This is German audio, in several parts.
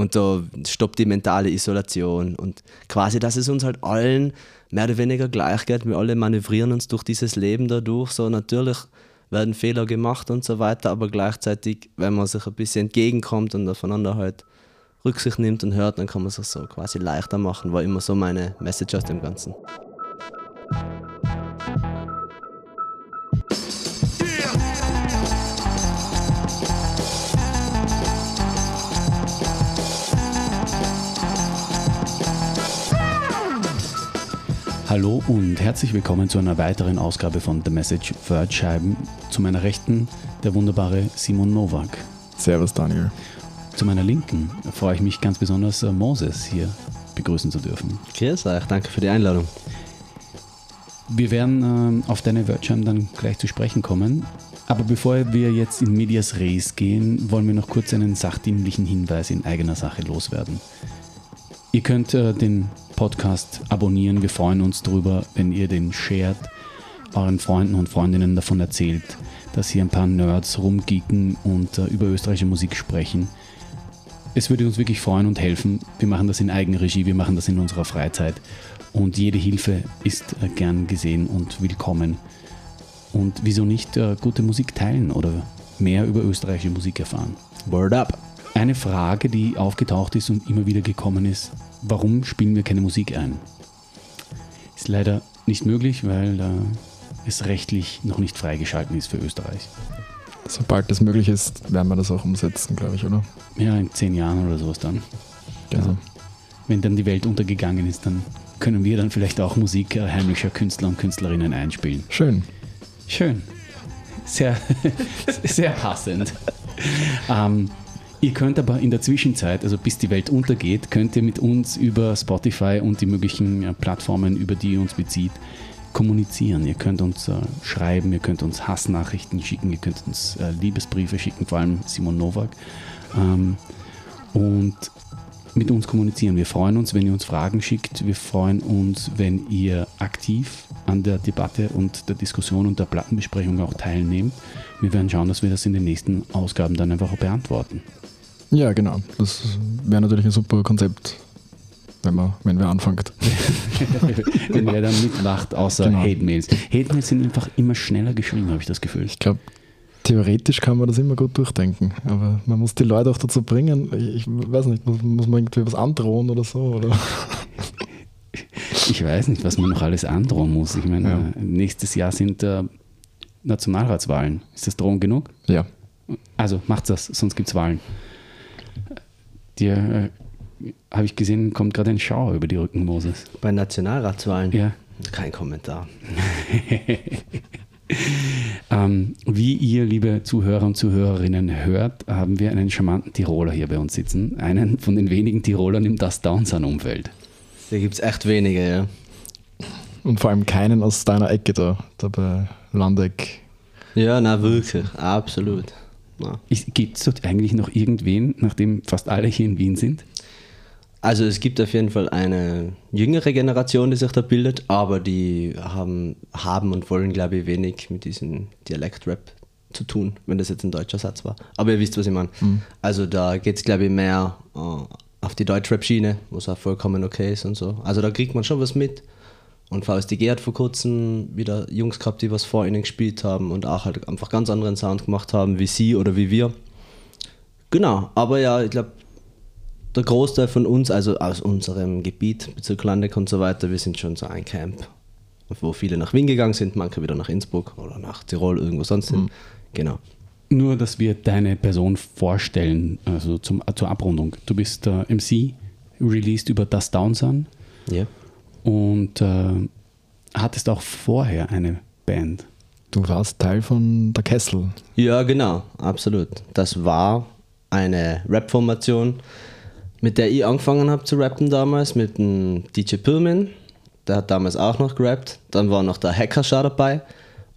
Und da stoppt die mentale Isolation. Und quasi, dass es uns halt allen mehr oder weniger gleich geht. Wir alle manövrieren uns durch dieses Leben dadurch. So natürlich werden Fehler gemacht und so weiter, aber gleichzeitig, wenn man sich ein bisschen entgegenkommt und aufeinander halt Rücksicht nimmt und hört, dann kann man es so quasi leichter machen, war immer so meine Message aus dem Ganzen. Hallo und herzlich willkommen zu einer weiteren Ausgabe von The Message Third Scheiben. Zu meiner Rechten der wunderbare Simon Nowak. Servus Daniel. Zu meiner Linken freue ich mich ganz besonders, äh, Moses hier begrüßen zu dürfen. Grüß euch, danke für die Einladung. Wir werden äh, auf deine Wordscheiben dann gleich zu sprechen kommen. Aber bevor wir jetzt in Medias Res gehen, wollen wir noch kurz einen sachdienlichen Hinweis in eigener Sache loswerden. Ihr könnt äh, den Podcast abonnieren. Wir freuen uns darüber, wenn ihr den shared, euren Freunden und Freundinnen davon erzählt, dass hier ein paar Nerds rumgeeken und äh, über österreichische Musik sprechen. Es würde uns wirklich freuen und helfen. Wir machen das in Eigenregie, wir machen das in unserer Freizeit und jede Hilfe ist äh, gern gesehen und willkommen. Und wieso nicht äh, gute Musik teilen oder mehr über österreichische Musik erfahren? Word up! Eine Frage, die aufgetaucht ist und immer wieder gekommen ist, warum spielen wir keine Musik ein? Ist leider nicht möglich, weil äh, es rechtlich noch nicht freigeschalten ist für Österreich. Sobald das möglich ist, werden wir das auch umsetzen, glaube ich, oder? Ja, in zehn Jahren oder sowas dann. Genau. Also, wenn dann die Welt untergegangen ist, dann können wir dann vielleicht auch Musik äh, heimlicher Künstler und Künstlerinnen einspielen. Schön. Schön. Sehr, sehr passend. ähm, Ihr könnt aber in der Zwischenzeit, also bis die Welt untergeht, könnt ihr mit uns über Spotify und die möglichen äh, Plattformen, über die ihr uns bezieht, kommunizieren. Ihr könnt uns äh, schreiben, ihr könnt uns Hassnachrichten schicken, ihr könnt uns äh, Liebesbriefe schicken, vor allem Simon Nowak. Ähm, und mit uns kommunizieren. Wir freuen uns, wenn ihr uns Fragen schickt. Wir freuen uns, wenn ihr aktiv an der Debatte und der Diskussion und der Plattenbesprechung auch teilnehmt. Wir werden schauen, dass wir das in den nächsten Ausgaben dann einfach beantworten. Ja, genau. Das wäre natürlich ein super Konzept, wenn, man, wenn wir anfangt. wenn wer dann mitmacht, außer genau. Hate-Mails. Hate-Mails sind einfach immer schneller geschrieben, habe ich das Gefühl. Ich glaube, theoretisch kann man das immer gut durchdenken, aber man muss die Leute auch dazu bringen. Ich, weiß nicht, muss, muss man irgendwie was androhen oder so? Oder? Ich weiß nicht, was man noch alles androhen muss. Ich meine, ja. nächstes Jahr sind äh, Nationalratswahlen. Ist das Drohung genug? Ja. Also macht das, sonst gibt es Wahlen dir, äh, habe ich gesehen, kommt gerade ein Schauer über die Rücken, Moses. Bei Nationalratswahlen? Ja. Kein Kommentar. ähm, wie ihr, liebe Zuhörer und Zuhörerinnen, hört, haben wir einen charmanten Tiroler hier bei uns sitzen. Einen von den wenigen Tirolern im Das Downsun-Umfeld. Da gibt es echt wenige, ja. Und vor allem keinen aus deiner Ecke da, da bei Landeck. Ja, na wirklich, absolut. Gibt es dort eigentlich noch irgendwen, nachdem fast alle hier in Wien sind? Also es gibt auf jeden Fall eine jüngere Generation, die sich da bildet, aber die haben, haben und wollen, glaube ich, wenig mit diesem Dialekt-Rap zu tun, wenn das jetzt ein deutscher Satz war. Aber ihr wisst, was ich meine. Mhm. Also da geht es, glaube ich, mehr uh, auf die Deutsch-Rap-Schiene, was auch vollkommen okay ist und so. Also da kriegt man schon was mit. Und VSDG hat vor kurzem wieder Jungs gehabt, die was vor ihnen gespielt haben und auch halt einfach ganz anderen Sound gemacht haben wie sie oder wie wir. Genau, aber ja, ich glaube, der Großteil von uns, also aus unserem Gebiet, Bezirk Landeck und so weiter, wir sind schon so ein Camp, wo viele nach Wien gegangen sind, manche wieder nach Innsbruck oder nach Tirol, irgendwo sonst hin. Mhm. Genau. Nur, dass wir deine Person vorstellen, also zum, zur Abrundung. Du bist äh, MC, released über Das Downsun. Ja. Yeah und äh, hattest auch vorher eine Band. Du warst Teil von der Kessel. Ja, genau, absolut. Das war eine Rap-Formation, mit der ich angefangen habe zu rappen damals, mit dem DJ Pillman. Der hat damals auch noch gerappt. Dann war noch der Hackerschar dabei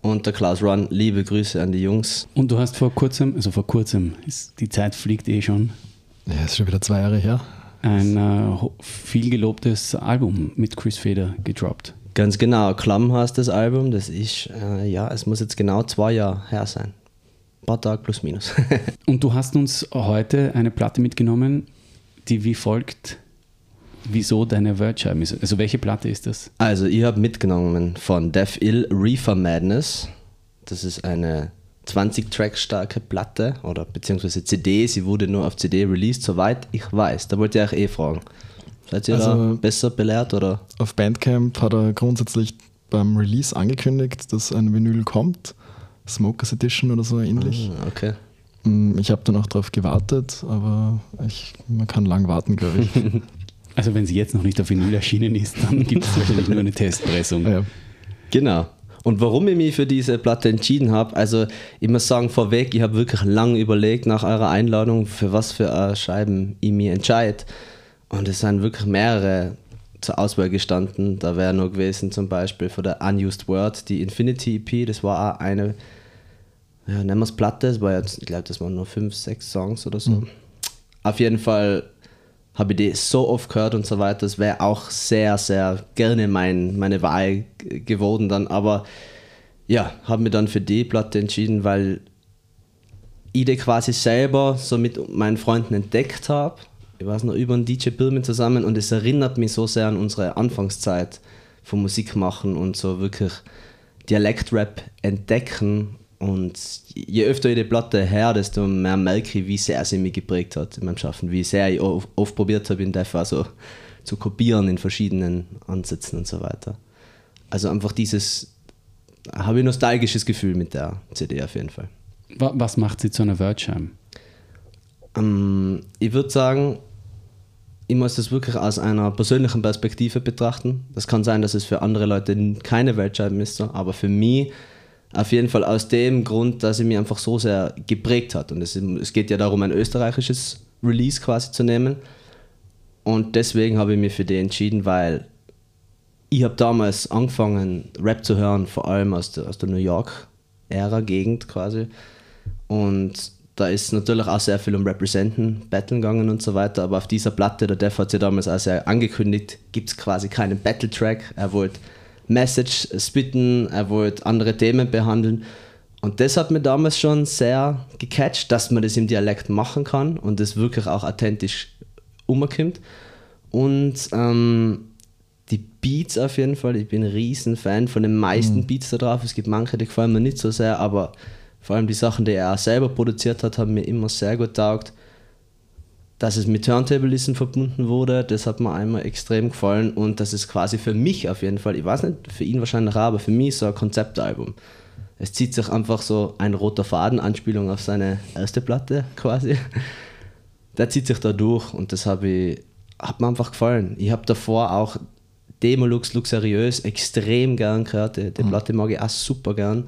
und der Klaus Run. Liebe Grüße an die Jungs. Und du hast vor kurzem, also vor kurzem, ist, die Zeit fliegt eh schon. Ja, ist schon wieder zwei Jahre her ein äh, viel gelobtes Album mit Chris Feder gedroppt. Ganz genau, Klamm heißt das Album. Das ist, äh, ja, es muss jetzt genau zwei Jahre her sein. Ein paar Tage plus minus. Und du hast uns heute eine Platte mitgenommen, die wie folgt, wieso deine Wordscheiben ist. Also welche Platte ist das? Also ich habe mitgenommen von Death Ill Reefer Madness. Das ist eine 20-Track starke Platte oder beziehungsweise CD. Sie wurde nur auf CD released, soweit ich weiß. Da wollte ich euch eh fragen. Seid ihr Also- da besser belehrt oder? Auf Bandcamp hat er grundsätzlich beim Release angekündigt, dass ein Vinyl kommt. Smokers Edition oder so ähnlich. Ah, Okay. Mm, Ich habe dann auch darauf gewartet, aber ich, man kann lang warten, glaube ich. Also wenn sie jetzt noch nicht auf Vinyl erschienen ist, dann gibt es wahrscheinlich nur eine Testpressung. ja. Genau. Und warum ich mich für diese Platte entschieden habe, also ich muss sagen vorweg, ich habe wirklich lange überlegt nach eurer Einladung, für was für äh, Scheiben ich mich entscheide. Und es sind wirklich mehrere zur Auswahl gestanden. Da wäre noch gewesen zum Beispiel von der Unused Word die Infinity EP, das war auch eine, ja, nennen wir es Platte, das war jetzt, ich glaube, das waren nur fünf, sechs Songs oder so. Auf jeden Fall habe ich die so oft gehört und so weiter. Das wäre auch sehr, sehr gerne mein, meine Wahl geworden dann. Aber ja, habe mich dann für die Platte entschieden, weil ich die quasi selber so mit meinen Freunden entdeckt habe. Ich weiß noch, über einen DJ Birman zusammen und es erinnert mich so sehr an unsere Anfangszeit von Musik machen und so wirklich Dialektrap entdecken. Und je öfter ich die Platte her, desto mehr merke ich, wie sehr sie mich geprägt hat in meinem Schaffen, wie sehr ich oft, probiert habe, in Def also zu kopieren in verschiedenen Ansätzen und so weiter. Also einfach dieses, habe ich nostalgisches Gefühl mit der CD auf jeden Fall. Wa- Was macht sie zu einer Wordscheibe? Ähm, ich würde sagen, ich muss das wirklich aus einer persönlichen Perspektive betrachten. Das kann sein, dass es für andere Leute keine Weltscheiben ist, so, aber für mich auf jeden Fall aus dem Grund, dass sie mich einfach so sehr geprägt hat. Und es, es geht ja darum, ein österreichisches Release quasi zu nehmen. Und deswegen habe ich mich für die entschieden, weil ich habe damals angefangen, Rap zu hören, vor allem aus der, aus der New York-Ära-Gegend quasi. Und da ist natürlich auch sehr viel um Representen, Battlen gegangen und so weiter. Aber auf dieser Platte, der Def hat sie damals auch sehr angekündigt, gibt es quasi keinen Battle-Track. Er wollte Message spitten, er wollte andere Themen behandeln. Und das hat mir damals schon sehr gecatcht, dass man das im Dialekt machen kann und das wirklich auch authentisch umkommt. Und ähm, die Beats auf jeden Fall, ich bin ein riesen Fan von den meisten Beats da drauf. Es gibt manche, die gefallen mir nicht so sehr, aber vor allem die Sachen, die er auch selber produziert hat, haben mir immer sehr gut taugt. Dass es mit Turntablism verbunden wurde, das hat mir einmal extrem gefallen und das ist quasi für mich auf jeden Fall, ich weiß nicht, für ihn wahrscheinlich auch, aber für mich so ein Konzeptalbum. Es zieht sich einfach so ein roter Faden, Anspielung auf seine erste Platte quasi. Der zieht sich da durch und das habe ich, hat mir einfach gefallen. Ich habe davor auch Demolux Luxuriös extrem gern gehört. Die, die Platte mag ich auch super gern.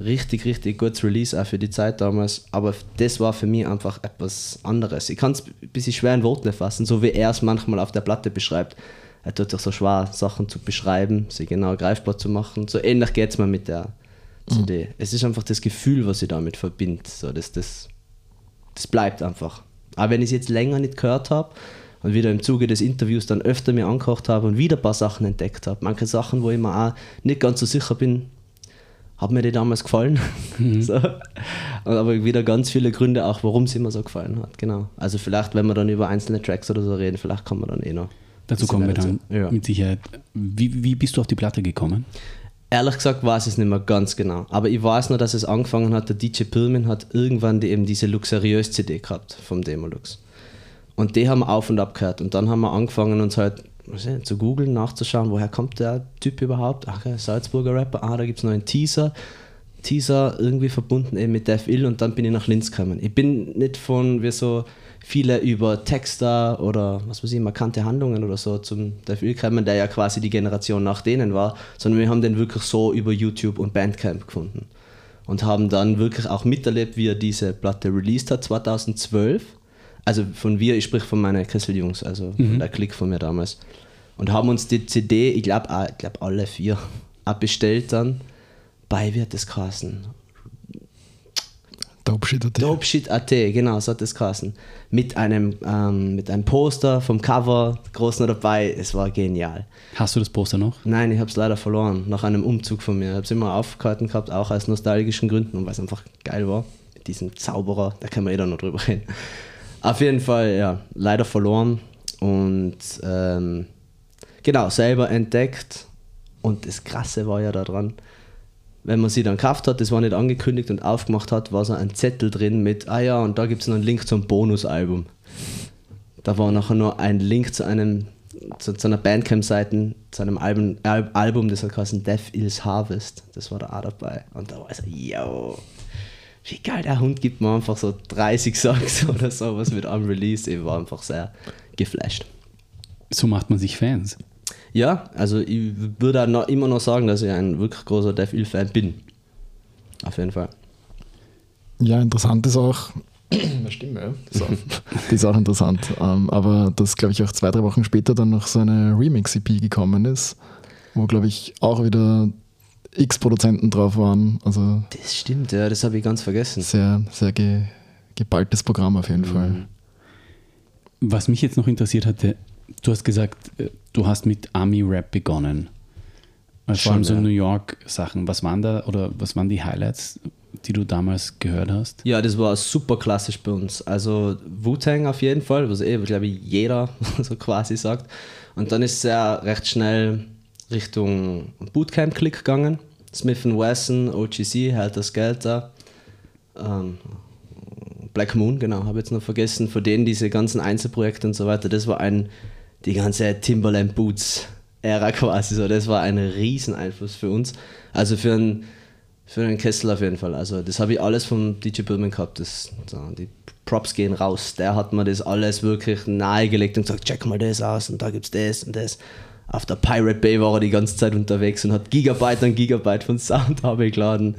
Richtig, richtig gutes Release auch für die Zeit damals. Aber das war für mich einfach etwas anderes. Ich kann es ein bisschen schwer in Worte fassen, so wie er es manchmal auf der Platte beschreibt. Er tut sich so schwer, Sachen zu beschreiben, sie genau greifbar zu machen. So ähnlich geht es mir mit der CD. Es ist einfach das Gefühl, was ich damit verbinde. So, das, das, das bleibt einfach. Aber wenn ich es jetzt länger nicht gehört habe und wieder im Zuge des Interviews dann öfter mir angehört habe und wieder ein paar Sachen entdeckt habe, manche Sachen, wo ich mir auch nicht ganz so sicher bin, haben mir die damals gefallen. so. Und aber wieder ganz viele Gründe auch, warum sie mir so gefallen hat. Genau. Also vielleicht, wenn wir dann über einzelne Tracks oder so reden, vielleicht kann man dann eh noch. Dazu kommen wir dann. Ja. mit Sicherheit. Wie, wie bist du auf die Platte gekommen? Ehrlich gesagt weiß ich es nicht mehr ganz genau. Aber ich weiß nur, dass es angefangen hat, der DJ Pillman hat irgendwann die, eben diese luxuriös CD gehabt vom Demolux. Und die haben wir auf und ab gehört. Und dann haben wir angefangen, uns halt zu googeln, nachzuschauen, woher kommt der Typ überhaupt. Ach, Salzburger Rapper, ah, da gibt es noch einen Teaser. Teaser irgendwie verbunden eben mit Def Ill und dann bin ich nach Linz gekommen. Ich bin nicht von, wie so viele über Texter oder was weiß ich, markante Handlungen oder so zum Def Ill gekommen, der ja quasi die Generation nach denen war, sondern wir haben den wirklich so über YouTube und Bandcamp gefunden. Und haben dann wirklich auch miterlebt, wie er diese Platte released hat, 2012. Also von wir, ich sprich von meinen Kessel-Jungs, also von der Klick von mir damals. Und haben uns die CD, ich glaube ich glaub alle vier, abbestellt dann bei, hat das geheißen? Dope Shit. hat die- Dope Shit AT, genau, so hat das geheißen. Mit einem, ähm, mit einem Poster vom Cover, groß noch dabei, es war genial. Hast du das Poster noch? Nein, ich habe es leider verloren, nach einem Umzug von mir. Ich habe es immer aufgehalten gehabt, auch aus nostalgischen Gründen und weil es einfach geil war. Mit diesem Zauberer, da können wir eh dann noch drüber reden. Auf jeden Fall, ja, leider verloren und ähm, genau, selber entdeckt. Und das Krasse war ja daran, wenn man sie dann gekauft hat, das war nicht angekündigt und aufgemacht hat, war so ein Zettel drin mit, ah ja, und da gibt es noch einen Link zum Bonusalbum. Da war nachher nur ein Link zu einem zu, zu einer Bandcamp-Seite, zu einem Album, Al Album, das hat geheißen Death Is Harvest. Das war da auch dabei. Und da war ich so, yo, wie geil, der Hund gibt mir einfach so 30 Songs oder so, was mit einem Release. Ich war einfach sehr geflasht. So macht man sich Fans. Ja, also ich würde auch noch, immer noch sagen, dass ich ein wirklich großer Death Ill-Fan bin. Auf jeden Fall. Ja, interessant ist auch, eine Stimme, ja. Die ist auch, die ist auch interessant. Ähm, aber dass, glaube ich, auch zwei, drei Wochen später dann noch so eine Remix-EP gekommen ist, wo, glaube ich, auch wieder x Produzenten drauf waren. Also Das stimmt, ja, das habe ich ganz vergessen. sehr, sehr ge, geballtes Programm auf jeden Fall. Was mich jetzt noch interessiert hatte, du hast gesagt, äh, du hast mit Army-Rap begonnen. Also vor allem so ja. New York-Sachen. Was waren da oder was waren die Highlights, die du damals gehört hast? Ja, das war super klassisch bei uns. Also Wu-Tang auf jeden Fall, was eh, glaube ich, jeder so quasi sagt. Und dann ist es ja recht schnell Richtung Bootcamp-Click gegangen. Smith Wesson, OGC, Helter Skelter, ähm, Black Moon, genau, habe jetzt noch vergessen. Von denen diese ganzen Einzelprojekte und so weiter, das war ein, die ganze Timberland Boots Ära quasi so. Das war ein Rieseneinfluss für uns. Also für einen, für einen Kessel auf jeden Fall. Also das habe ich alles vom DJ Billman gehabt. Das, so, die Props gehen raus. Der hat mir das alles wirklich nahegelegt und gesagt, check mal das aus und da gibt's das und das. Auf der Pirate Bay war er die ganze Zeit unterwegs und hat Gigabyte an Gigabyte von Sound habe ich geladen.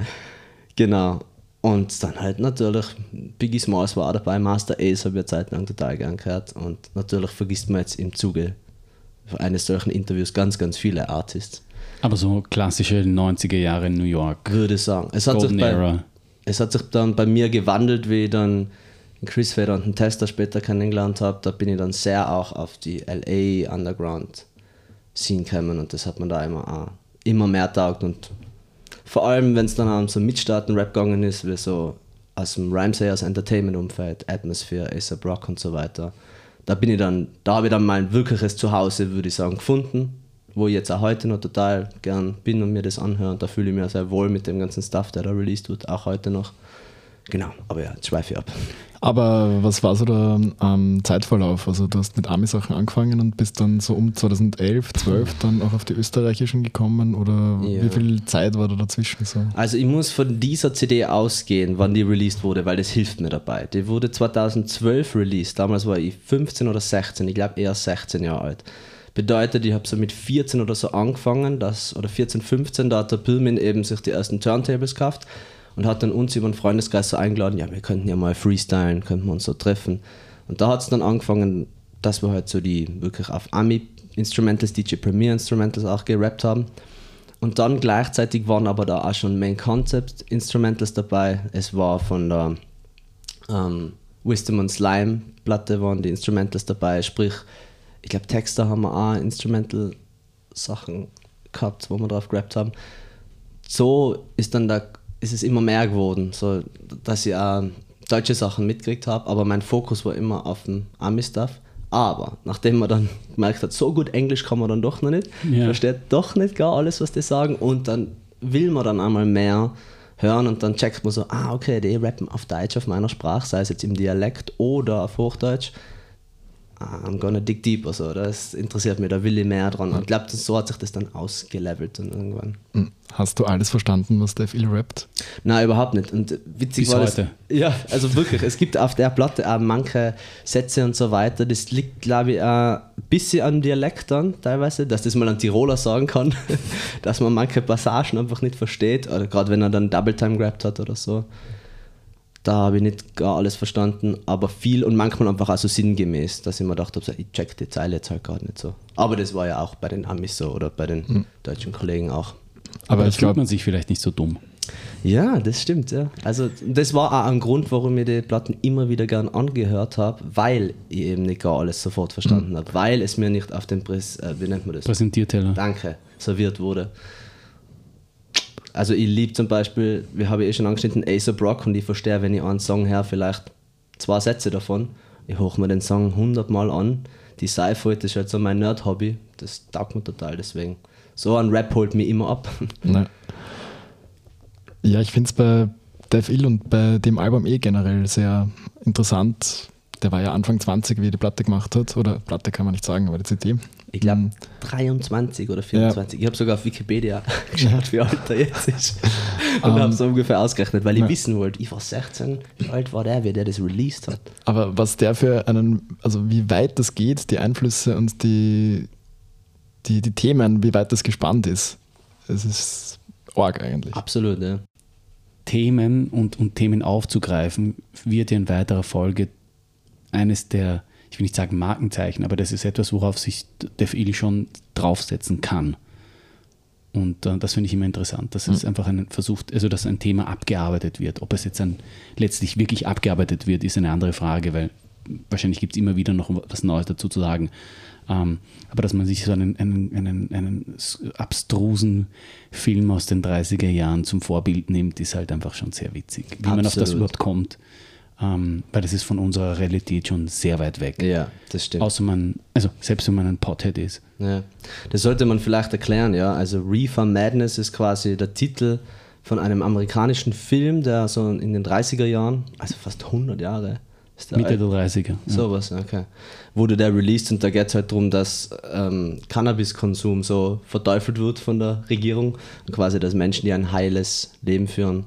Genau. Und dann halt natürlich, Biggie Smalls war auch dabei, Master Ace habe ich eine Zeit lang total gern gehört. Und natürlich vergisst man jetzt im Zuge eines solchen Interviews ganz, ganz viele Artists. Aber so klassische 90er Jahre in New York. Würde ich sagen. Es hat, sich bei, Era. es hat sich dann bei mir gewandelt, wie ich dann Chris Fader und den Tester später kennengelernt habe. Da bin ich dann sehr auch auf die LA Underground Scene gekommen und das hat man da immer, auch immer mehr taugt. Und vor allem, wenn es dann um so Mitstarten-Rap gegangen ist, wie so aus dem Rhymesayers Entertainment-Umfeld, Atmosphere, A$AP Rock und so weiter. Da bin ich dann, da habe ich dann mein wirkliches Zuhause, würde ich sagen, gefunden, wo ich jetzt auch heute noch total gern bin und mir das anhöre. Da fühle ich mich sehr wohl mit dem ganzen Stuff, der da released wird, auch heute noch. Genau, aber ja, schweife ab. Aber was war so der ähm, Zeitverlauf? Also du hast mit Ami-Sachen angefangen und bist dann so um 2011, 12 dann auch auf die österreichischen gekommen oder Ja. wie viel Zeit war da dazwischen so? Also ich muss von dieser CD ausgehen, wann die released wurde, weil das hilft mir dabei. Die wurde 2012 released, damals war ich 15 oder 16, ich glaube eher 16 Jahre alt. Bedeutet, ich habe so mit 14 oder so angefangen, das, oder 14, 15, da hat der Pillman eben sich die ersten Turntables gekauft und hat dann uns über einen Freundeskreis so eingeladen, ja, wir könnten ja mal freestylen, könnten wir uns so treffen. Und da hat es dann angefangen, dass wir halt so die wirklich auf Ami-Instrumentals, DJ Premier Instrumentals auch gerappt haben. Und dann gleichzeitig waren aber da auch schon Main Concept Instrumentals dabei. Es war von der ähm, Wisdom und Slime Platte waren die Instrumentals dabei. Sprich, ich glaube Texter haben wir auch Instrumental Sachen gehabt, wo wir drauf gerappt haben. So ist dann da ist es immer mehr geworden, so dass ich auch deutsche Sachen mitgekriegt habe, aber mein Fokus war immer auf dem Ami-Stuff. Aber nachdem man dann gemerkt hat, so gut Englisch kann man dann doch noch nicht, Ja. versteht doch nicht gar alles, was die sagen und dann will man dann einmal mehr hören und dann checkt man so, ah okay, die rappen auf Deutsch auf meiner Sprache, sei es jetzt im Dialekt oder auf Hochdeutsch. Ah, I'm gonna dig deep, also das interessiert mich, da will ich mehr dran. Und ich glaube, so hat sich das dann ausgelevelt dann irgendwann. Hm. Hast du alles verstanden, was Dave Ill rappt? Nein, überhaupt nicht. Und witzig Bis war heute. Das, ja, also wirklich. Es gibt auf der Platte auch manche Sätze und so weiter. Das liegt, glaube ich, ein bisschen am Dialekt dann teilweise, dass das mal ein Tiroler sagen kann, dass man manche Passagen einfach nicht versteht. Oder gerade wenn er dann Double Time gerappt hat oder so. Da habe ich nicht gar alles verstanden, aber viel und manchmal einfach auch so sinngemäß, dass ich mir gedacht habe, so, ich check die Zeile jetzt halt gerade nicht so. Aber das war ja auch bei den Amis so oder bei den deutschen Kollegen auch. Aber da ich glaube, man sich vielleicht nicht so dumm. Ja, das stimmt, ja. Also das war auch ein Grund, warum ich die Platten immer wieder gern angehört habe, weil ich eben nicht gar alles sofort verstanden habe, weil es mir nicht auf den Press, äh, wie nennt man das? Präsentierteller. Danke, serviert wurde. Also ich liebe zum Beispiel, wir haben eh schon angeschnitten, A$AP Rock und ich verstehe, wenn ich einen Song her, vielleicht zwei Sätze davon Ich hoche mir den Song hundertmal an. Die das ist halt so mein Nerd-Hobby. Das taugt mir total, deswegen. So ein Rap holt mir immer ab. Ne. Ja, ich finde es bei Dev Ill und bei dem Album eh generell sehr interessant. Der war ja Anfang 20, wie er die Platte gemacht hat. Oder Platte kann man nicht sagen, aber die CD. Ich glaube Mhm. 23 oder 24. Ich habe sogar auf Wikipedia geschaut, wie alt er jetzt ist. Und Ähm, habe so ungefähr ausgerechnet, weil ich ja. wissen wollte, ich war 16, wie alt war der, wie der das released hat. Aber was der für einen, also wie weit das geht, die Einflüsse und die, die, die Themen, wie weit das gespannt ist, es ist arg eigentlich. Absolut, ja. Themen und, und Themen aufzugreifen, wird ja in weiterer Folge eines der, ich will nicht sagen Markenzeichen, aber das ist etwas, worauf sich Def Ill schon draufsetzen kann. Und äh, das finde ich immer interessant, dass es einfach ein versucht, also dass ein Thema abgearbeitet wird. Ob es jetzt ein, letztlich wirklich abgearbeitet wird, ist eine andere Frage, weil wahrscheinlich gibt es immer wieder noch was Neues dazu zu sagen. Ähm, aber dass man sich so einen, einen, einen, einen abstrusen Film aus den 30er Jahren zum Vorbild nimmt, ist halt einfach schon sehr witzig. Wie man auf das Absolut. überhaupt kommt. Ähm, weil das ist von unserer Realität schon sehr weit weg. Ja, das stimmt. Außer man, also selbst wenn man ein Pothead ist. Ja. Das sollte man vielleicht erklären, ja. Also Reefer Madness ist quasi der Titel von einem amerikanischen Film, der so in den 30er Jahren, also fast 100 Jahre, ist der Mitte der 30er. Ja. Sowas, okay. Wurde der released und da geht es halt darum, dass ähm, Cannabiskonsum so verteufelt wird von der Regierung und quasi, dass Menschen, die ein heiles Leben führen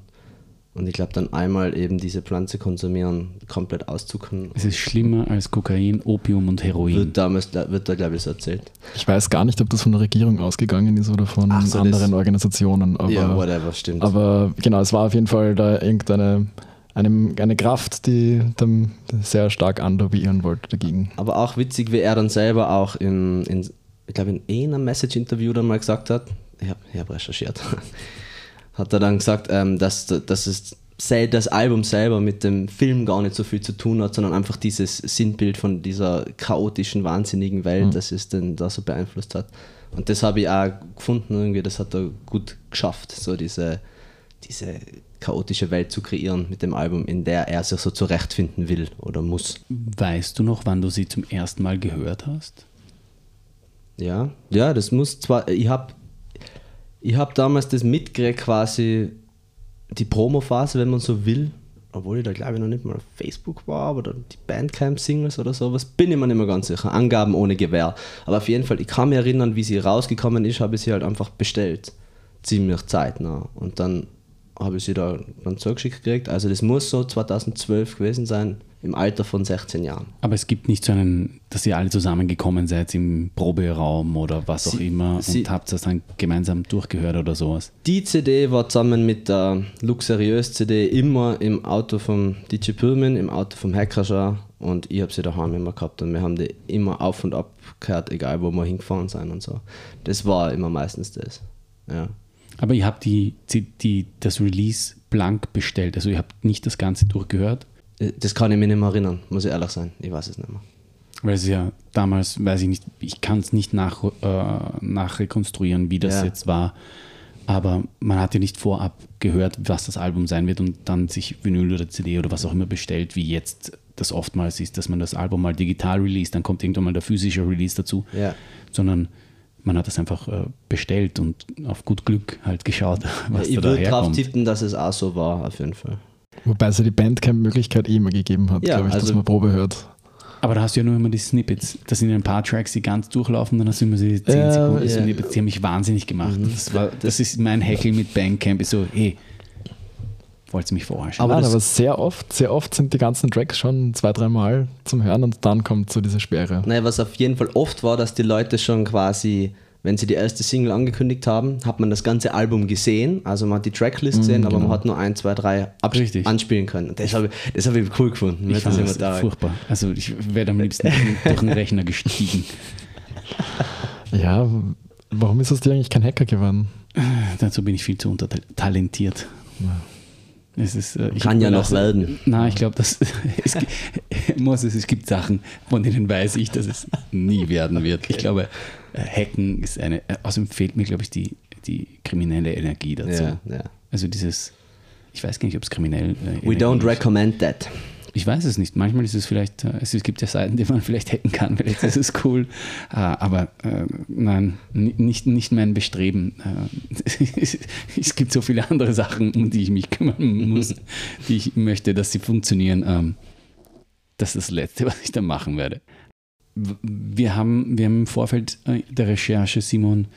und ich glaube dann einmal eben diese Pflanze konsumieren, komplett auszucken. Es ist schlimmer als Kokain, Opium und Heroin. Wird, damals, wird da, glaube ich, so erzählt. Ich weiß gar nicht, ob das von der Regierung ausgegangen ist oder von so, das- anderen Organisationen. Aber, ja, whatever, stimmt. aber genau, es war auf jeden Fall da irgendeine einem, eine Kraft, die dann sehr stark anlobbyieren wollte dagegen. Aber auch witzig, wie er dann selber auch in, in ich glaube, in einem Message-Interview dann mal gesagt hat, ich habe hab recherchiert, hat er dann gesagt, ähm, dass, dass es das Album selber mit dem Film gar nicht so viel zu tun hat, sondern einfach dieses Sinnbild von dieser chaotischen, wahnsinnigen Welt, das es dann da so beeinflusst hat. Und das habe ich auch gefunden, irgendwie, das hat er gut geschafft, so diese, diese chaotische Welt zu kreieren mit dem Album, in der er sich so zurechtfinden will oder muss. Weißt du noch, wann du sie zum ersten Mal gehört hast? Ja, ja, das muss zwar, ich habe ich hab damals das mitgekriegt, quasi die Promo-Phase, wenn man so will, obwohl ich da glaube ich noch nicht mal auf Facebook war, aber dann die Bandcamp-Singles oder sowas, bin ich mir nicht mehr ganz sicher. Angaben ohne Gewähr. Aber auf jeden Fall, ich kann mich erinnern, wie sie rausgekommen ist, habe ich sie halt einfach bestellt. Ziemlich zeitnah. Und dann habe ich sie da dann zugeschickt gekriegt. Also das muss so 2012 gewesen sein, im Alter von 16 Jahren. Aber es gibt nicht so einen, dass ihr alle zusammengekommen seid im Proberaum oder was auch Sie- immer sie- und habt das dann gemeinsam durchgehört oder sowas. Die CD war zusammen mit der Luxuriös CD immer im Auto vom DJ Pyrmin, im Auto vom Hackerschar und ich habe sie daheim immer gehabt und wir haben die immer auf und ab gehört, egal wo wir hingefahren sind und so. Das war immer meistens das. Ja. Aber ihr habt die, die, das Release blank bestellt, also ihr habt nicht das Ganze durchgehört, Das kann ich mich nicht mehr erinnern, muss ich ehrlich sein. Ich weiß es nicht mehr. weil es ja damals, weiß ich nicht, ich kann es nicht nach, äh, nachrekonstruieren, wie das Ja. jetzt war. Aber man hat ja nicht vorab gehört, was das Album sein wird und dann sich Vinyl oder CD oder was auch immer bestellt, wie jetzt das oftmals ist, dass man das Album mal digital release, dann kommt irgendwann mal der physische Release dazu, Ja. sondern man hat das einfach äh, bestellt und auf gut Glück halt geschaut, was ich da würde drauf tippen, dass es auch so war, auf jeden Fall. Wobei es ja die Bandcamp-Möglichkeit eh immer gegeben hat, Ja, glaube ich, dass also- man Probe hört. Aber da hast du ja nur immer die Snippets. Das sind ein paar Tracks, die ganz durchlaufen, dann hast du immer so die 10 Ja, Sekunden ja. Snippets, die haben mich wahnsinnig gemacht. Mhm. Das, war, das ist mein Heckel mit Bandcamp, ist so, hey, wollt ihr mich verarschen? Aber Aber, das- aber sehr oft, sehr oft sind die ganzen Tracks schon zwei, dreimal zum Hören und dann kommt so diese Sperre. Naja, was auf jeden Fall oft war, dass die Leute schon quasi, wenn sie die erste Single angekündigt haben, hat man das ganze Album gesehen. Also man hat die Tracklist gesehen, aber man hat nur ein, zwei, drei abs- Richtig. anspielen können. Und Das habe ich, das hab ich cool gefunden. Ich fand das da. furchtbar. Also ich wäre am liebsten durch den Rechner gestiegen. Ja, warum ist aus dir eigentlich kein Hacker geworden? Dazu bin ich viel zu untertalentiert. Es ist, äh, ich Kann ja noch werden. Nein, ich glaube, es, Moses, es gibt Sachen, von denen weiß ich, dass es nie werden wird. Ich glaube, Hacken ist eine. äh, Außerdem fehlt mir, glaube ich, die, die kriminelle Energie dazu. Ja, ja. Also dieses, ich weiß gar nicht, ob es kriminell. Äh, We don't ist. recommend that. Ich weiß es nicht. Manchmal ist es vielleicht, äh, es gibt ja Seiten, die man vielleicht hacken kann. Vielleicht ist es cool. Äh, aber äh, nein, nicht, nicht mein Bestreben. es gibt so viele andere Sachen, um die ich mich kümmern muss, die ich möchte, dass sie funktionieren. Ähm, das ist das Letzte, was ich da machen werde. Wir haben, wir haben im Vorfeld der Recherche, Simon,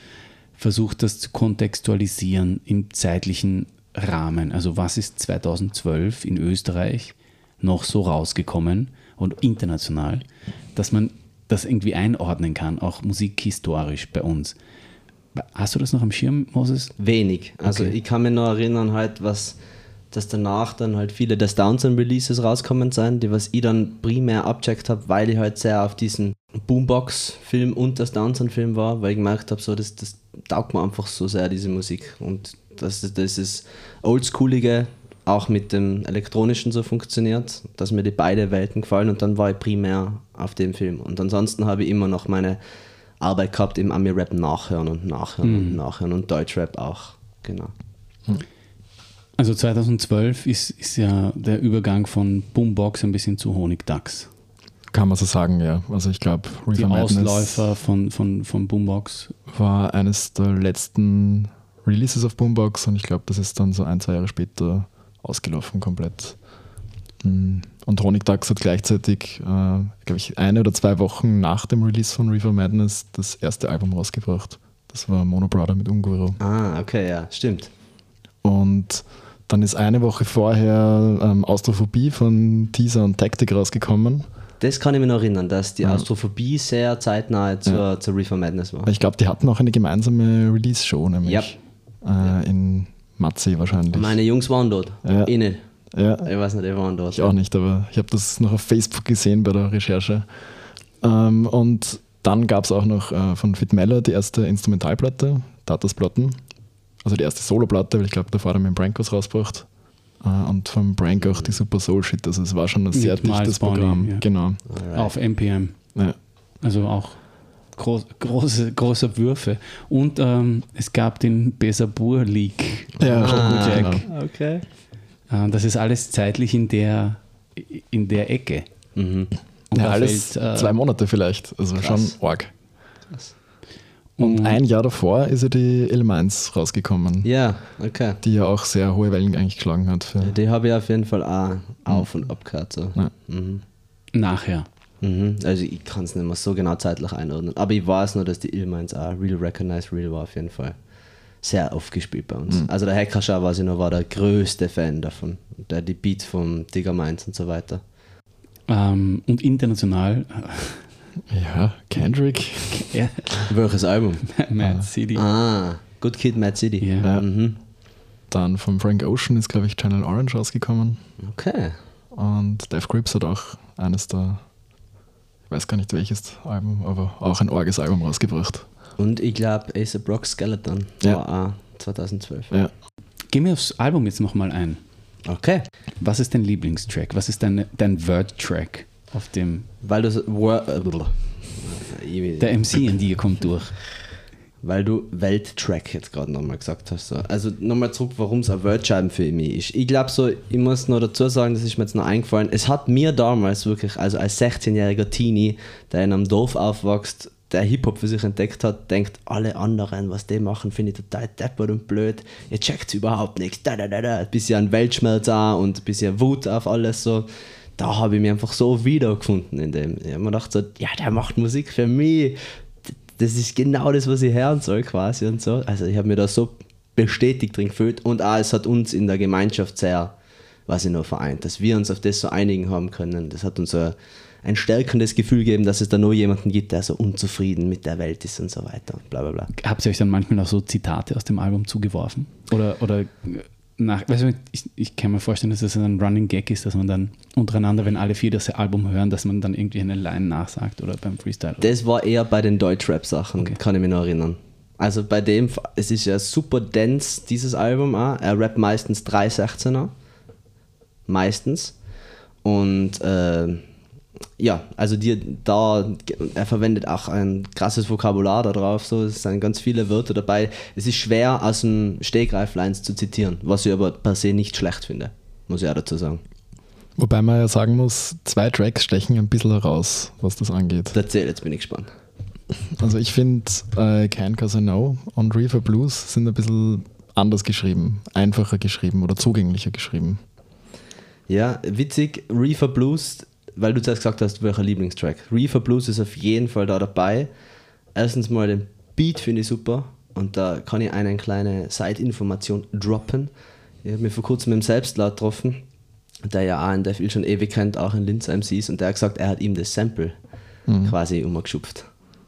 versucht, das zu kontextualisieren im zeitlichen Rahmen. Also was ist 2012 in Österreich noch so rausgekommen und international, dass man das irgendwie einordnen kann, auch musikhistorisch bei uns. Hast du das noch am Schirm, Moses? Wenig. Also okay. ich kann mich noch erinnern, halt, was dass danach dann halt viele des Downson Releases rauskommen sind, die was ich dann primär abcheckt habe, weil ich halt sehr auf diesen Boombox-Film und das Downson-Film war, weil ich gemerkt habe, so, das, das taugt mir einfach so sehr, diese Musik. Und dass das ist Oldschoolige auch mit dem Elektronischen so funktioniert, dass mir die beiden Welten gefallen und dann war ich primär auf dem Film. Und ansonsten habe ich immer noch meine Arbeit gehabt im Ami-Rap nachhören und nachhören mhm. und nachhören und Deutschrap auch, genau. Also 2012 ist, ist ja der Übergang von Boombox ein bisschen zu Honigdachs. Kann man so sagen, ja. Also ich glaube, Die Ausläufer von, von, von Boombox war eines der letzten Releases auf Boombox und ich glaube, das ist dann so ein, zwei Jahre später ausgelaufen komplett. Hm. Und Honig Ducks hat gleichzeitig, äh, glaube ich, eine oder zwei Wochen nach dem Release von Reefer Madness das erste Album rausgebracht. Das war Mono Brother mit Unguro. Ah, okay, ja, stimmt. Und dann ist eine Woche vorher ähm, Austrophobie von Teaser und Tactic rausgekommen. Das kann ich mir noch erinnern, dass die ja. Austrophobie sehr zeitnah zur, ja. zur Reefer Madness war. Ich glaube, die hatten auch eine gemeinsame Release-Show, nämlich. Yep. Äh, ja. In Matze wahrscheinlich. Meine Jungs waren dort. Ja. Ich nicht. Ja. Ich weiß nicht, die waren dort. Ich auch nicht, aber ich habe das noch auf Facebook gesehen bei der Recherche. Ähm, und dann gab es auch noch äh, von Fit Meller die erste Instrumentalplatte, Tatas Platten. Also die erste Soloplatte, weil ich glaube, davor hat er mit dem Brankos rausgebracht. Äh, und vom Brank auch die Super Soul Shit. Also es war schon ein sehr mit dichtes Programm. Ja. Genau. Alright. Auf NPM. Ja. Also auch groß, große, große Würfe. Und ähm, es gab den Besabur Leak. Ja, ah, Jack. Genau. Okay. Äh, das ist alles zeitlich in der, in der Ecke. Mhm. Und ja, alles fällt, äh, zwei Monate vielleicht. Also krass. schon arg. Krass. Und ein Jahr davor ist ja die L1 rausgekommen. Ja, okay. Die ja auch sehr hohe Wellen eigentlich geschlagen hat. Ja, die habe ich auf jeden Fall auch auf und ab gehört. So. Ja. Mhm. Nachher. Mhm. Also ich kann es nicht mehr so genau zeitlich einordnen. Aber ich weiß nur, dass die Illmines auch Real Recognize Real war auf jeden Fall. Sehr oft gespielt bei uns. Mhm. Also der Hackerschau, was ich noch war, der größte Fan davon. Der die Beats vom Digger Minds und so weiter. Ähm, und international. Ja, Kendrick. Ja. Welches Album? Mad City. Ah, Good Kid, Mad City. Ja. ja. Mhm. Dann von Frank Ocean ist, glaube ich, Channel Orange rausgekommen. Okay. Und Dave Grips hat auch eines der ich weiß gar nicht welches Album, aber auch ein orges Album rausgebracht. Und ich glaube, Ace Brock Skeleton ja. war auch 2012. Ja. Geh mir aufs Album jetzt nochmal ein. Okay. Was ist dein Lieblingstrack? Was ist dein, dein Word-Track auf dem. Weil du. Äh, der MC in dir kommt durch weil du Welttrack jetzt gerade nochmal gesagt hast. So. Also nochmal zurück, warum es ein Weltscheiben für mich ist. Ich glaube so, ich muss noch dazu sagen, das ist mir jetzt noch eingefallen, es hat mir damals wirklich, also als 16-jähriger Teenie, der in einem Dorf aufwächst, der Hip-Hop für sich entdeckt hat, denkt, alle anderen, was die machen, finde ich total deppert und blöd. Ihr checkt überhaupt nichts. Da, da, da, da. Ein bisschen Weltschmelz und ein bisschen Wut auf alles so. Da habe ich mich einfach so wiedergefunden in dem. Ich habe mir gedacht, so, ja, der macht Musik für mich das ist genau das, was ich hören soll quasi und so. Also ich habe mir da so bestätigt drin gefühlt und auch es hat uns in der Gemeinschaft sehr, was ich noch vereint, dass wir uns auf das so einigen haben können. Das hat uns so ein stärkendes Gefühl gegeben, dass es da nur jemanden gibt, der so unzufrieden mit der Welt ist und so weiter bla bla bla. Habt ihr euch dann manchmal auch so Zitate aus dem Album zugeworfen? Oder, oder nach, du, ich, ich kann mir vorstellen, dass es das ein Running Gag ist, dass man dann untereinander, wenn alle vier das Album hören, dass man dann irgendwie eine Line nachsagt oder beim Freestyle. Das war eher bei den Deutschrap-Sachen, okay. kann ich mich noch erinnern. Also bei dem, es ist ja super dense, dieses Album auch. Er rappt meistens 316er. Meistens. Und äh, ja, also die, da, er verwendet auch ein krasses Vokabular darauf, so, es sind ganz viele Wörter dabei. Es ist schwer aus dem Stegreif Lines zu zitieren, was ich aber per se nicht schlecht finde, muss ich auch dazu sagen. Wobei man ja sagen muss, zwei Tracks stechen ein bisschen heraus, was das angeht. Erzähl, jetzt bin ich gespannt. Also ich finde, äh, Can Cause I Know und Reefer Blues sind ein bisschen anders geschrieben, einfacher geschrieben oder zugänglicher geschrieben. Ja, witzig, Reefer Blues, weil du zuerst gesagt hast, welcher Lieblingstrack. Reefer Blues ist auf jeden Fall da dabei. Erstens mal den Beat finde ich super und da kann ich eine kleine Side-Information droppen. Ich habe mich vor kurzem mit dem Selbstlaut getroffen, der ja auch in viel schon ewig kennt, auch in Linz MCs und der hat gesagt, er hat ihm das Sample quasi umgeschupft.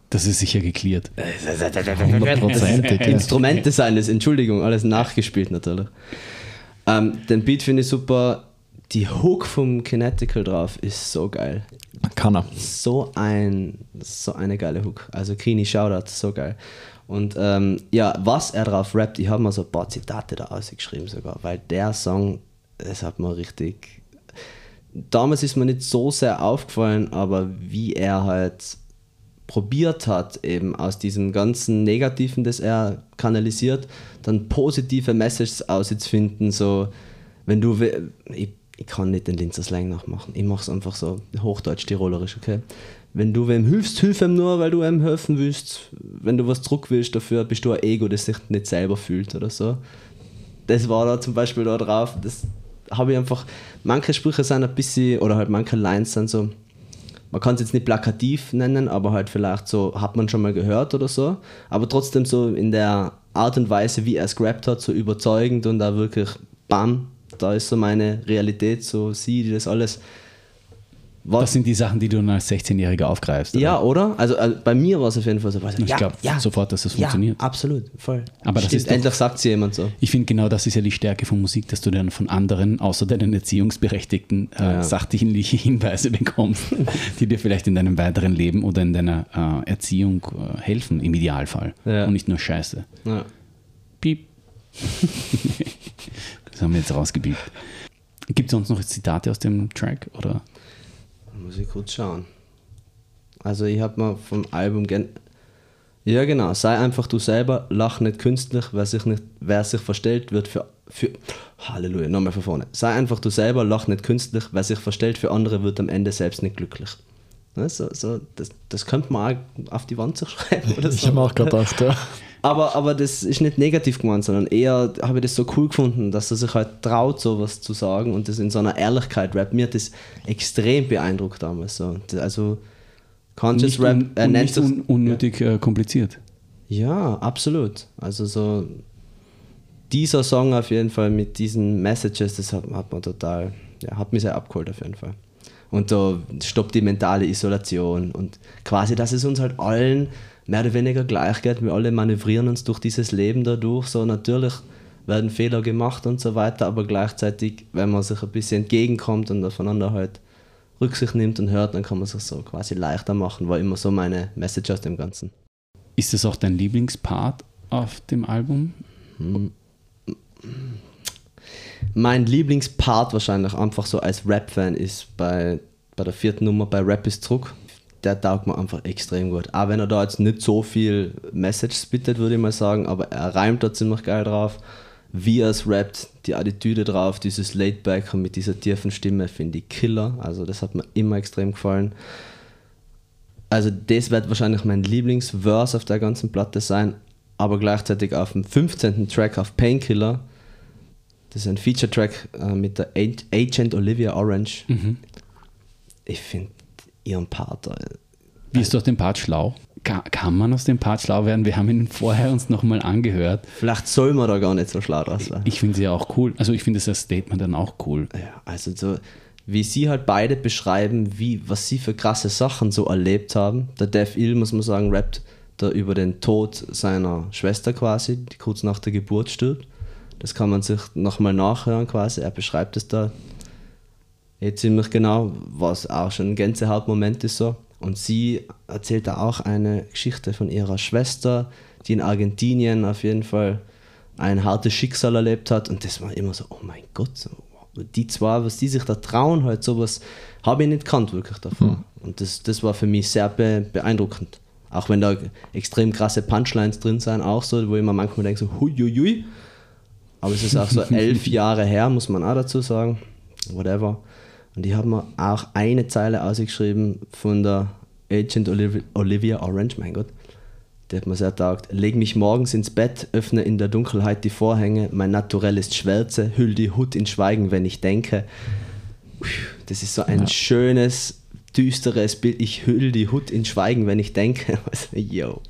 Das ist sicher geklärt. Hundertprozentig. ja. Instrumentdesign ist, Entschuldigung, alles nachgespielt natürlich. Ähm, den Beat finde ich super. Die Hook vom Kinetical drauf ist so geil. Kann er. So ein, so eine geile Hook. Also Kini Shoutout, so geil. Und ähm, ja, was er drauf rappt, ich habe mal so ein paar Zitate da ausgeschrieben sogar, weil der Song, das hat mir richtig. Damals ist mir nicht so sehr aufgefallen, aber wie er halt probiert hat, eben aus diesem ganzen Negativen, das er kanalisiert, dann positive Messages auszufinden, so, wenn du, ich, ich kann nicht den Linzer Slang nachmachen, ich mache es einfach so hochdeutsch-tirolerisch, okay? Wenn du wem hilfst, hilf ihm nur, weil du ihm helfen willst. Wenn du was zurück willst dafür, bist du ein Ego, das sich nicht selber fühlt oder so. Das war da zum Beispiel da drauf, das habe ich einfach, manche Sprüche sind ein bisschen, oder halt manche Lines sind so, man kann es jetzt nicht plakativ nennen, aber halt vielleicht so, hat man schon mal gehört oder so, aber trotzdem so in der Art und Weise, wie er es gerappt hat, so überzeugend und da wirklich, bam, da ist so meine Realität, so sie, die das alles. Was, Das sind die Sachen, die du dann als 16-Jähriger aufgreifst. oder? ja, oder? Also, also bei mir war es auf jeden Fall so. Ich Ich glaub sofort, dass das funktioniert. Ja, absolut, voll. Aber das ist doch- endlich sagt sie jemand so. Ich finde genau das ist ja die Stärke von Musik, dass du dann von anderen, außer deinen Erziehungsberechtigten, äh, Ja. sachdienliche Hinweise bekommst, die dir vielleicht in deinem weiteren Leben oder in deiner äh, Erziehung äh, helfen, im Idealfall. Ja. Und nicht nur Scheiße. Ja. Piep. das haben wir jetzt rausgebiebt. Gibt es sonst noch Zitate aus dem Track? Oder? Muss ich kurz schauen. Also ich habe mal vom Album gen Ja genau, sei einfach du selber, lach nicht künstlich, wer sich, nicht, wer sich verstellt, wird für, für Halleluja, nochmal von vorne. Sei einfach du selber, lach nicht künstlich, wer sich verstellt für andere, wird am Ende selbst nicht glücklich. Ne, so, so, das, das könnte man auch auf die Wand sich schreiben oder Ich so. habe mir auch gedacht, ja. Aber, aber das ist nicht negativ gemeint, sondern eher habe ich das so cool gefunden, dass er sich halt traut, sowas zu sagen und das in so einer Ehrlichkeit rappt. Mir hat das extrem beeindruckt damals. So. Also Conscious Nicht, Rap, un, er und nennt sich, un, unnötig äh, kompliziert. Ja, absolut. Also so dieser Song auf jeden Fall mit diesen Messages, das hat, hat man total, ja, hat mich sehr abgeholt auf jeden Fall. Und da stoppt die mentale Isolation und quasi, dass es uns halt allen mehr oder weniger gleich geht. Wir alle manövrieren uns durch dieses Leben dadurch. So natürlich werden Fehler gemacht und so weiter, aber gleichzeitig, wenn man sich ein bisschen entgegenkommt und aufeinander halt Rücksicht nimmt und hört, dann kann man sich so quasi leichter machen, war immer so meine Message aus dem Ganzen. Ist das auch dein Lieblingspart auf dem Album? Mein Lieblingspart wahrscheinlich einfach so als Rap-Fan ist bei, bei der vierten Nummer bei Rap ist zurück. Der taugt mir einfach extrem gut. Auch wenn er da jetzt nicht so viel Message spittet, würde ich mal sagen, aber er reimt da ziemlich geil drauf. Wie er es rappt, die Attitüde drauf, dieses Laidback und mit dieser tiefen Stimme finde ich Killer. Also das hat mir immer extrem gefallen. Also das wird wahrscheinlich mein Lieblingsverse auf der ganzen Platte sein, aber gleichzeitig auf dem 15. Track auf Painkiller das ist ein Feature-Track äh, mit der Ag- Agent Olivia Orange. Ich finde ihren Part. Wirst du aus dem Part schlau? Ka kann man aus dem Part schlau werden? Wir haben ihn vorher uns nochmal angehört. vielleicht soll man da gar nicht so schlau draus sein. Ich finde sie ja auch cool. Also ich finde das Statement dann auch cool. Ja, also so, wie sie halt beide beschreiben, wie, was sie für krasse Sachen so erlebt haben. Der Dev Ill, muss man sagen, rappt da über den Tod seiner Schwester quasi, die kurz nach der Geburt stirbt. Das kann man sich nochmal nachhören quasi. Er beschreibt es da eh ziemlich genau, was auch schon ein Gänsehautmoment ist so. Und sie erzählt da auch eine Geschichte von ihrer Schwester, die in Argentinien auf jeden Fall ein hartes Schicksal erlebt hat. Und das war immer so, oh mein Gott, so, die zwei, was die sich da trauen, halt sowas, habe ich nicht kannt wirklich davor. Und das, das war für mich sehr be beeindruckend. Auch wenn da extrem krasse Punchlines drin sind, auch so, wo ich mir manchmal denke, so huiuiui. Aber es ist auch so elf Jahre her, muss man auch dazu sagen. Whatever. Und ich habe mir auch eine Zeile ausgeschrieben von der Agent Olivia, Orange, mein Gott. Die hat mir sehr taugt. Leg mich morgens ins Bett, öffne in der Dunkelheit die Vorhänge, mein Naturell ist Schwärze, hüll die Hut in Schweigen, wenn ich denke. Das ist so ein Ja. schönes, düsteres Bild. Ich hüll die Hut in Schweigen, wenn ich denke. Also, yo.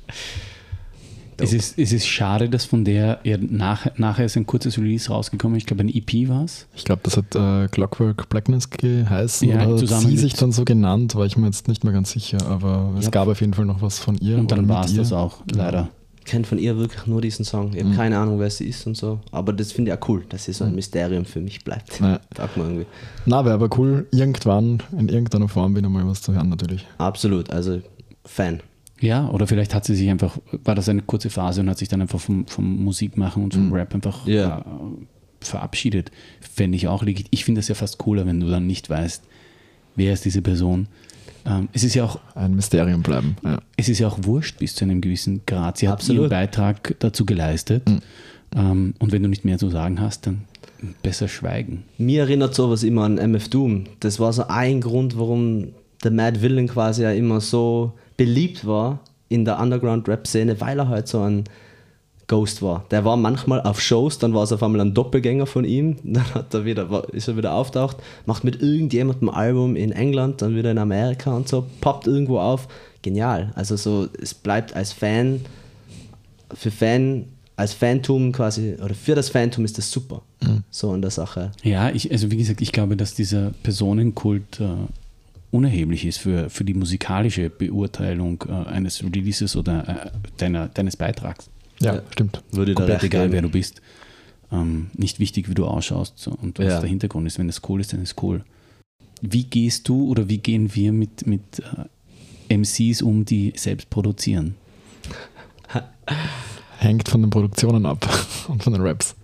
Es ist, es ist schade, dass von der ja, nach, nachher ist ein kurzes Release rausgekommen. Ich glaube, ein EP war es. Ich glaube, das hat äh, Clockwork Blackness geheißen Ja, oder hat zusammen sie sich dann so genannt, war ich mir jetzt nicht mehr ganz sicher, aber es Ja. gab auf jeden Fall noch was von ihr. Und dann war es das auch, leider. Ich kenne von ihr wirklich nur diesen Song. Ich habe keine Ahnung, wer sie ist und so. Aber das finde ich auch cool, dass sie so ein Mysterium für mich bleibt. Ja. Sagt man irgendwie. Na, wäre aber cool, irgendwann in irgendeiner Form wieder mal was zu hören, natürlich. Absolut, also Fan. Ja, oder vielleicht hat sie sich einfach, war das eine kurze Phase und hat sich dann einfach vom, vom Musikmachen und vom Rap einfach Ja. äh, verabschiedet. Fände ich auch legit. Ich finde das ja fast cooler, wenn du dann nicht weißt, wer ist diese Person. Ähm, es ist ja auch Ein Mysterium bleiben. Ja. es ist ja auch wurscht bis zu einem gewissen Grad. Sie hat ihren Beitrag dazu geleistet. Ähm, und wenn du nicht mehr zu sagen hast, dann besser schweigen. Mir erinnert sowas immer an MF Doom. Das war so ein Grund, warum der Mad Villain quasi ja immer so beliebt war in der Underground-Rap-Szene, weil er halt so ein Ghost war. Der war manchmal auf Shows, dann war es auf einmal ein Doppelgänger von ihm, dann hat er wieder, ist er wieder auftaucht, macht mit irgendjemandem ein Album in England, dann wieder in Amerika und so, poppt irgendwo auf. Genial. Also so, es bleibt als Fan, für Fan, als Phantom quasi, oder für das Phantom ist das super. So in der Sache. Ja, ich, also wie gesagt, ich glaube, dass dieser Personenkult äh, unerheblich ist für, für die musikalische Beurteilung äh, eines Releases oder äh, deiner, deines Beitrags. Ja, Ja. stimmt. Würde da egal, wer du bist. Ähm, nicht wichtig, wie du ausschaust und was Ja. der Hintergrund ist. Wenn das cool ist, dann ist cool. Wie gehst du oder wie gehen wir mit, mit äh, MCs um, die selbst produzieren? Hängt von den Produktionen ab und von den Raps.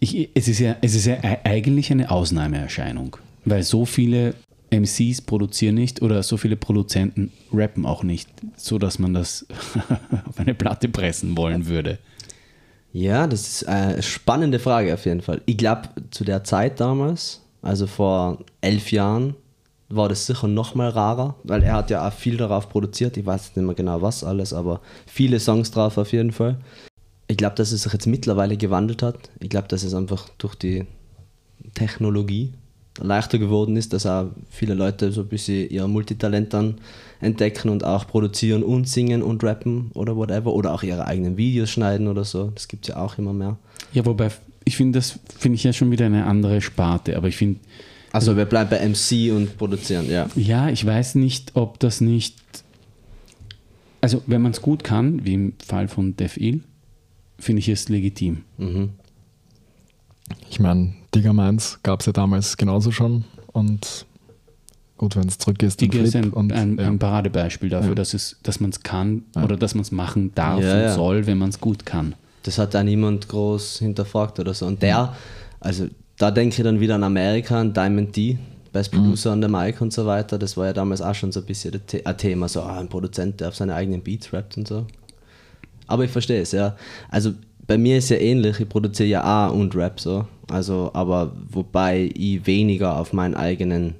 Ich, es, ist ja, es ist ja e- eigentlich eine Ausnahmeerscheinung, weil so viele MCs produzieren nicht oder so viele Produzenten rappen auch nicht, so dass man das auf eine Platte pressen wollen würde. Ja, das ist eine spannende Frage auf jeden Fall. Ich glaube, zu der Zeit damals, also vor elf Jahren, war das sicher noch mal rarer, weil er hat ja auch viel darauf produziert. Ich weiß nicht mehr genau was alles, aber viele Songs drauf auf jeden Fall. Ich glaube, dass es sich jetzt mittlerweile gewandelt hat. Ich glaube, dass es einfach durch die Technologie leichter geworden ist, dass auch viele Leute so ein bisschen ihr Multitalent dann entdecken und auch produzieren und singen und rappen oder whatever oder auch ihre eigenen Videos schneiden oder so. Das gibt es ja auch immer mehr. Ja, wobei ich finde, das finde ich ja schon wieder eine andere Sparte, aber ich finde, Also wir bleiben bei MC und produzieren, ja. ja, ich weiß nicht, ob das nicht, also wenn man es gut kann, wie im Fall von Def Il, finde ich es legitim. Mhm. Ich meine, Digger Minds gab es ja damals genauso schon und gut, wenn es zurückgehst, Digga ist ein, und ein, ja. ein Paradebeispiel dafür, Ja. dass, es, dass man es kann Ja. oder dass man es machen darf Ja, und ja. soll, wenn man es gut kann. Das hat da niemand groß hinterfragt oder so. Und der, also da denke ich dann wieder an Amerika, an Diamond D, Best Producer an der Mic und so weiter. Das war ja damals auch schon so ein bisschen der The- ein Thema, so ah, ein Produzent, der auf seine eigenen Beats rappt und so. Aber ich verstehe es, ja. Also bei mir ist ja ähnlich, ich produziere ja auch und Rap so. Also, aber wobei ich weniger auf meinen eigenen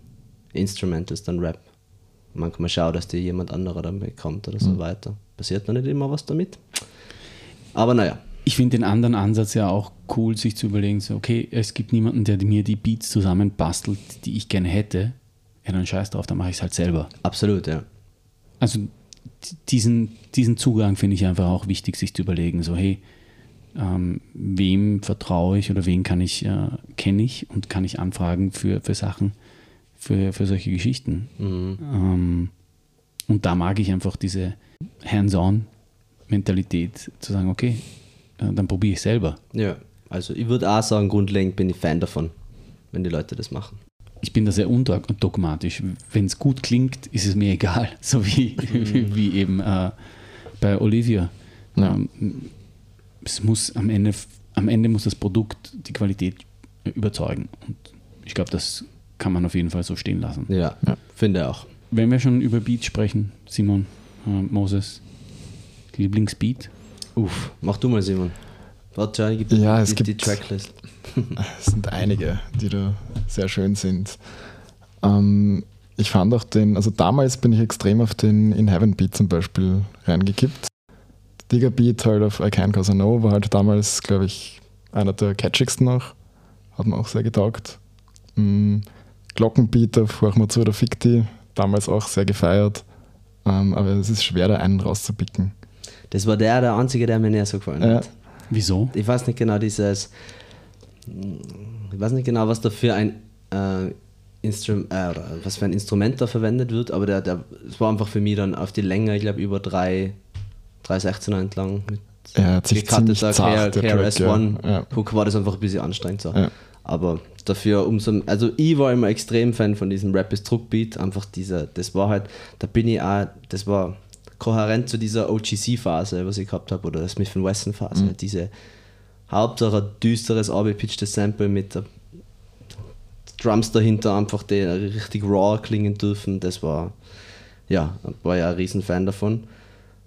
Instrumentals dann rap. Manchmal schaue, dass dir jemand anderer damit kommt oder so weiter. Passiert noch nicht immer was damit. Aber naja. Ich finde den anderen Ansatz ja auch cool, sich zu überlegen, so, okay, es gibt niemanden, der mir die Beats zusammenbastelt, die ich gerne hätte. Ja, dann scheiß drauf, dann mache ich es halt selber. Absolut, ja. Also diesen, diesen Zugang finde ich einfach auch wichtig, sich zu überlegen, so hey, ähm, wem vertraue ich oder wen kann ich, äh, kenne ich und kann ich anfragen für, für Sachen, für, für solche Geschichten. Ähm, und da mag ich einfach diese Hands-on-Mentalität zu sagen, okay, äh, dann probiere ich selber. Ja. Also ich würde auch sagen, grundlegend bin ich Fan davon, wenn die Leute das machen. ich bin da sehr undogmatisch. Wenn es gut klingt, ist es mir egal. So wie, wie eben äh, bei Olivia. Ja. Ähm, es muss am Ende, am Ende muss das Produkt die Qualität überzeugen. Und ich glaube, das kann man auf jeden Fall so stehen lassen. Ja, Ja. finde auch. Wenn wir schon über Beats sprechen, Simon, äh, Moses, Lieblingsbeat. Uff, mach du mal, Simon. Warte, ja, gib Ja, es die, die gibt- Tracklist. Es sind einige, die da sehr schön sind. Ähm, ich fand auch den, also damals bin ich extrem auf den In Heaven Beat zum Beispiel reingekippt. Digger Beat halt auf I Can Cause I Know war halt damals, glaube ich, einer der catchigsten noch. Hat mir auch sehr getaugt. Mhm. Glockenbeat auf Fick die, damals auch sehr gefeiert. Ähm, aber es ist schwer, da einen rauszupicken. Das war der, der einzige, der mir näher so gefallen Ja. hat. Wieso? Ich weiß nicht genau dieses, ich weiß nicht genau, was da für ein äh, Instrum, äh, was für ein Instrument da verwendet wird, aber der, der, es war einfach für mich dann auf die Länge, ich glaube über drei, drei 16er entlang mit ziemlich zart, KRS-One. ja. Ja. Hook war das einfach ein bisschen anstrengend so. Ja. Aber dafür umso, also ich war immer extrem Fan von diesem Rap is Druck Beat, einfach dieser, das war halt, da bin ich auch, das war kohärent zu dieser OGC-Phase, was ich gehabt habe, oder der Smith Wesson-Phase, Mhm. diese Hauptsache düsteres, abgepitchtes Sample mit der Drums dahinter einfach, die richtig raw klingen dürfen, das war, ja, war ja ein Riesenfan davon.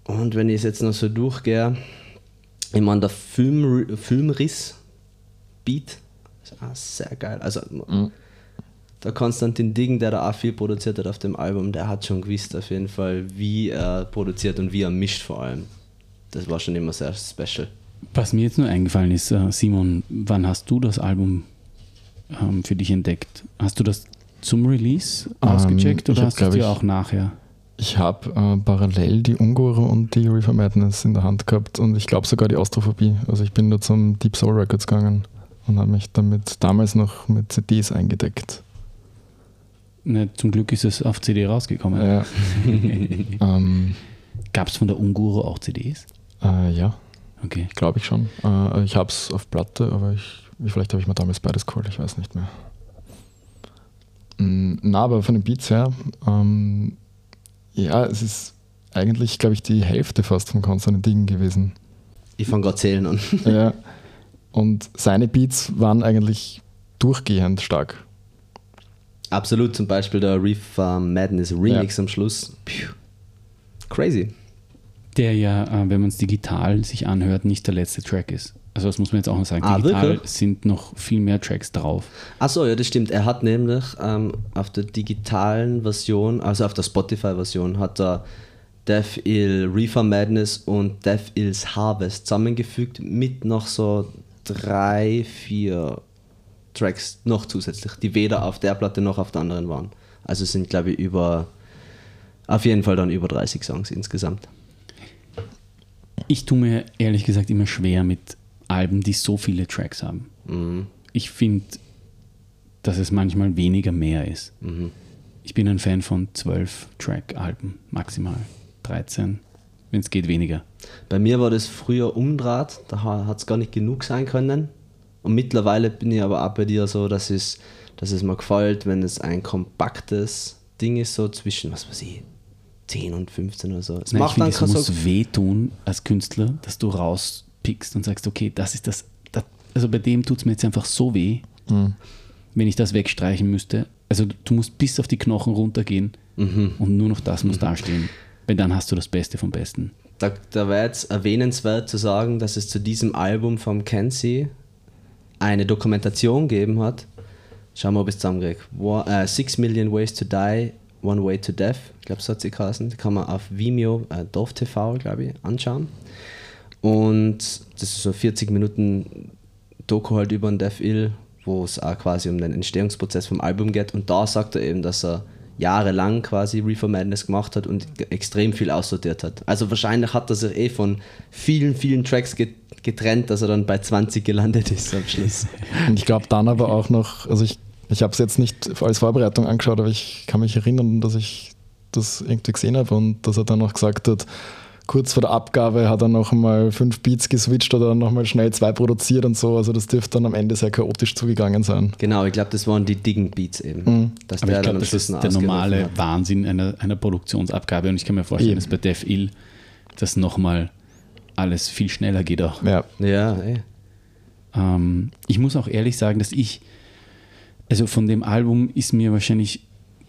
Und wenn ich es jetzt noch so durchgehe, ich meine, der Film, Filmriss-Beat ist auch sehr geil. Also, der Konstantin Diggen, der da auch viel produziert hat auf dem Album, der hat schon gewusst auf jeden Fall, wie er produziert und wie er mischt vor allem. Das war schon immer sehr special. Was mir jetzt nur eingefallen ist, äh, Simon, wann hast du das Album ähm, für dich entdeckt? Hast du das zum Release Ähm, ausgecheckt ich oder hast du es dir auch nachher? Ich habe äh, parallel die Ungure und die Reefer Madness in der Hand gehabt und ich glaube sogar die Austrophobie. Also ich bin da zum Deep Soul Records gegangen und habe mich damit damals noch mit CDs eingedeckt. Ne, zum Glück ist es auf CD rausgekommen. Ja. ähm, Gab es von der Unguro auch CDs? äh, ja, Okay. glaube ich schon. Äh, ich habe es auf Platte, aber ich, vielleicht habe ich mir damals beides geholt, ich weiß nicht mehr. Mm, Na, aber von den Beats her, ähm, ja, es ist eigentlich, glaube ich, die Hälfte fast von Konstantin Dingen gewesen. Ich fange gerade zählen an. Ja. Und seine Beats waren eigentlich durchgehend stark. Absolut, zum Beispiel der Reefer Madness Remix am Schluss. Puh. Crazy. Der ja, äh, wenn man es digital sich anhört, nicht der letzte Track ist. Also das muss man jetzt auch noch sagen. Ah, digital wirklich? sind noch viel mehr Tracks drauf. Achso, ja, das stimmt. Er hat nämlich ähm, auf der digitalen Version, also auf der Spotify-Version, hat er Death Ill Reefer Madness und Death Ills Harvest zusammengefügt mit noch so drei, vier Tracks noch zusätzlich, die weder auf der Platte noch auf der anderen waren. Also es sind, glaube ich, über, auf jeden Fall dann über 30 Songs insgesamt. Ich tue mir ehrlich gesagt immer schwer mit Alben, die so viele Tracks haben. Mhm. Ich finde, dass es manchmal weniger mehr ist. Mhm. Ich bin ein Fan von 12 Track-Alben, maximal 13, wenn es geht weniger. Bei mir war das früher umdraht, da hat es gar nicht genug sein können. Und mittlerweile bin ich aber auch bei dir so, dass es, dass es mir gefällt, wenn es ein kompaktes Ding ist, so zwischen, was weiß ich, 10 und 15 oder so. Es Nein, ich macht finde, dann es kein so. muss wehtun als Künstler, dass du rauspickst und sagst, okay, das ist das, das also bei dem tut es mir jetzt einfach so weh, wenn ich das wegstreichen müsste. Also du musst bis auf die Knochen runtergehen Mhm. und nur noch das muss dastehen. Weil dann hast du das Beste vom Besten. Da, da wäre jetzt erwähnenswert zu sagen, dass es zu diesem Album vom Kenzie eine Dokumentation gegeben hat. Schauen wir, ob ich es zusammenkriege. Wa- äh, Six Million Ways to Die, One Way to Death. Ich glaube, so hat sie geheißen. Die kann man auf Vimeo, äh, Dorf TV, glaube ich, anschauen. Und das ist so 40 Minuten Doku halt über den Death Ill, wo es auch quasi um den Entstehungsprozess vom Album geht. Und da sagt er eben, dass er jahrelang quasi Reefer Madness gemacht hat und extrem viel aussortiert hat. Also wahrscheinlich hat er sich eh von vielen, vielen Tracks get getrennt, dass er dann bei 20 gelandet ist am Schluss. Und ich glaube dann aber auch noch, also ich, ich habe es jetzt nicht als Vorbereitung angeschaut, aber ich kann mich erinnern, dass ich das irgendwie gesehen habe und dass er dann noch gesagt hat, kurz vor der Abgabe hat er noch mal fünf Beats geswitcht oder dann noch mal schnell zwei produziert und so. Also das dürfte dann am Ende sehr chaotisch zugegangen sein. Genau, ich glaube, das waren die Diggen Beats eben. Mhm. Dass Aber ich der dann glaube, das ist der normale hat. Wahnsinn einer, einer Produktionsabgabe und ich kann mir vorstellen, Eben. dass bei Def Ill das nochmal alles viel schneller geht auch. Ja, Ja, eh. Ähm, ich muss auch ehrlich sagen, dass ich, also von dem Album ist mir wahrscheinlich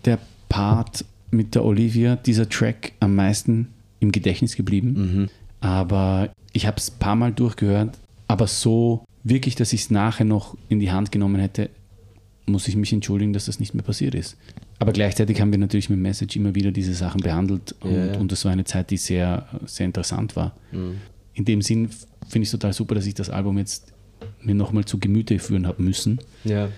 der Part mit der Olivia, dieser Track am meisten im Gedächtnis geblieben. Mhm. Aber ich habe es ein paar Mal durchgehört, aber so wirklich, dass ich es nachher noch in die Hand genommen hätte, muss ich mich entschuldigen, dass das nicht mehr passiert ist. Aber gleichzeitig haben wir natürlich mit Message immer wieder diese Sachen behandelt und, Ja, ja. und das war eine Zeit, die sehr, sehr interessant war. Mhm. In dem Sinn finde ich es total super, dass ich das Album jetzt mir nochmal zu Gemüte führen habe müssen. Ja.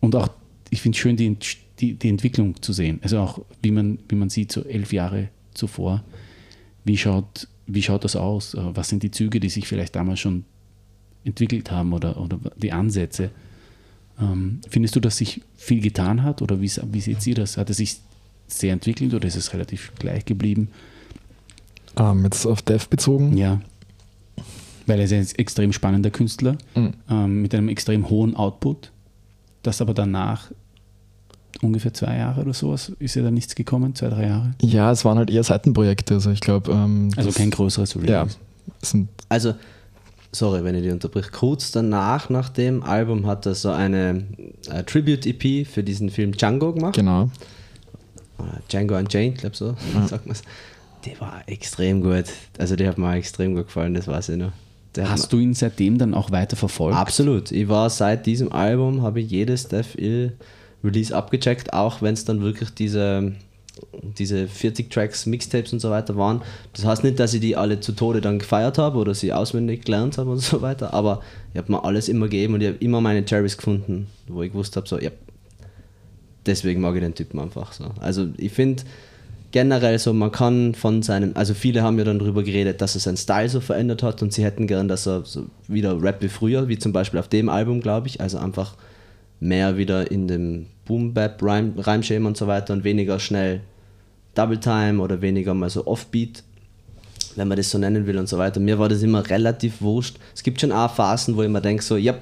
Und auch, ich finde es schön, die, die, die Entwicklung zu sehen. Also auch, wie man, wie man sieht, so elf Jahre zuvor, wie schaut, wie schaut das aus? Äh, Was sind die Züge, die sich vielleicht damals schon entwickelt haben oder, oder die Ansätze? Ähm, findest du, dass sich viel getan hat oder wie, wie seht ihr das? Hat es sich sehr entwickelt oder ist es relativ gleich geblieben? Ähm, jetzt auf Dev bezogen. Ja. Weil er ist ein extrem spannender Künstler Mhm. ähm, mit einem extrem hohen Output, das aber danach ungefähr zwei Jahre oder sowas ist ja da nichts gekommen, zwei, drei Jahre. Ja, es waren halt eher Seitenprojekte. Also ich glaube, ähm, Also kein größeres Release. Ja, Also, sorry, wenn ich die unterbrich. Kurz danach, nach dem Album, hat er so eine äh, Tribute-EP für diesen Film Django gemacht. genau. Oder Django Unchained, glaube so, sagt man es. Die war extrem gut. Also, die hat mir extrem gut gefallen, das weiß ich noch. Der Hast du ihn seitdem dann auch weiter verfolgt? Absolut. Ich war seit diesem Album, habe ich jedes Death Ill Release abgecheckt, auch wenn es dann wirklich diese, diese 40 Tracks, Mixtapes und so weiter waren. Das heißt nicht, dass ich die alle zu Tode dann gefeiert habe oder sie auswendig gelernt habe und so weiter, aber ich habe mir alles immer gegeben und ich habe immer meine Cherries gefunden, wo ich gewusst habe, so, ja, deswegen mag ich den Typen einfach so. Also ich finde generell so, man kann von seinem, also viele haben ja dann darüber geredet, dass er seinen Style so verändert hat und sie hätten gern, dass er so wieder Rap wie früher, wie zum Beispiel auf dem Album, glaube ich, also einfach mehr wieder in dem Boom-Bap-Reimschema und so weiter und weniger schnell Double Time oder weniger mal so Offbeat, wenn man das so nennen will und so weiter. Mir war das immer relativ wurscht. Es gibt schon auch Phasen, wo ich mir denke, so, ja,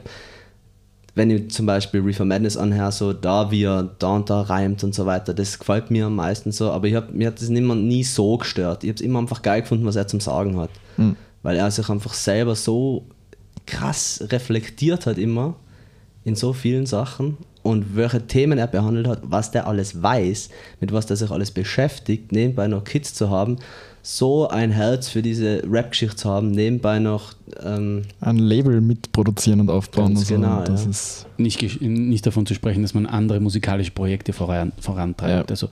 wenn ich zum Beispiel Reefer Madness anhöre, so da wie er da und da reimt und so weiter, das gefällt mir am meisten so, aber ich hab, mir hat das nimmer, nie so gestört. Ich habe es immer einfach geil gefunden, was er zum Sagen hat. Weil er sich einfach selber so krass reflektiert hat immer in so vielen Sachen und welche Themen er behandelt hat, was der alles weiß, mit was der sich alles beschäftigt, nebenbei noch Kids zu haben, so ein Herz für diese Rap-Geschichte zu haben, nebenbei noch ähm, ein Label mitproduzieren und aufbauen. Ganz und so. genau, das ja. ist Nicht, nicht davon zu sprechen, dass man andere musikalische Projekte voran, vorantreibt. Ja. Also,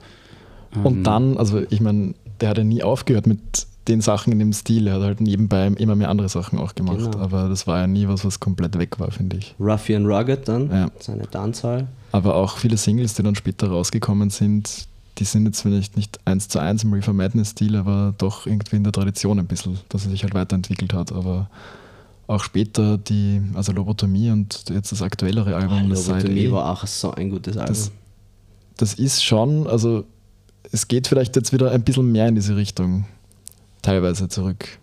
Und ähm, dann, also ich meine, der hat ja nie aufgehört mit den Sachen in dem Stil. Er hat halt nebenbei immer mehr andere Sachen auch gemacht. Genau. Aber das war ja nie was, was komplett weg war, finde ich. Ruffy and Rugged dann, Ja. seine Dancehall. Aber auch viele Singles, die dann später rausgekommen sind, die sind jetzt vielleicht nicht eins zu eins im Reefer Madness-Stil, aber doch irgendwie in der Tradition ein bisschen, dass er sich halt weiterentwickelt hat. Aber auch später die, also Lobotomie und jetzt das aktuellere Album, das Side Lobotomie war auch so ein gutes Album. das, das ist schon, also es geht vielleicht jetzt wieder ein bisschen mehr in diese Richtung teilweise zurück.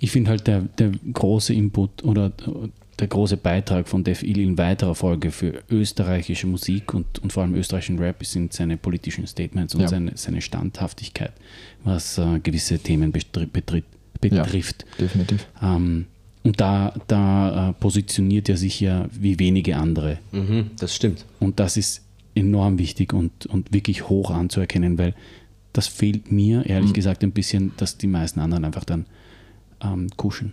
Ich finde halt der, der große Input oder der große Beitrag von Def Il in weiterer Folge für österreichische Musik und, und vor allem österreichischen Rap sind seine politischen Statements und Ja. seine, seine Standhaftigkeit, was äh, gewisse Themen betri betri betrifft. Definitiv. Ähm, und da, da äh, positioniert er sich ja wie wenige andere. Mhm, das stimmt. Und das ist enorm wichtig und, und wirklich hoch anzuerkennen, weil das fehlt mir ehrlich Mhm. gesagt ein bisschen, dass die meisten anderen einfach dann ähm, kuschen.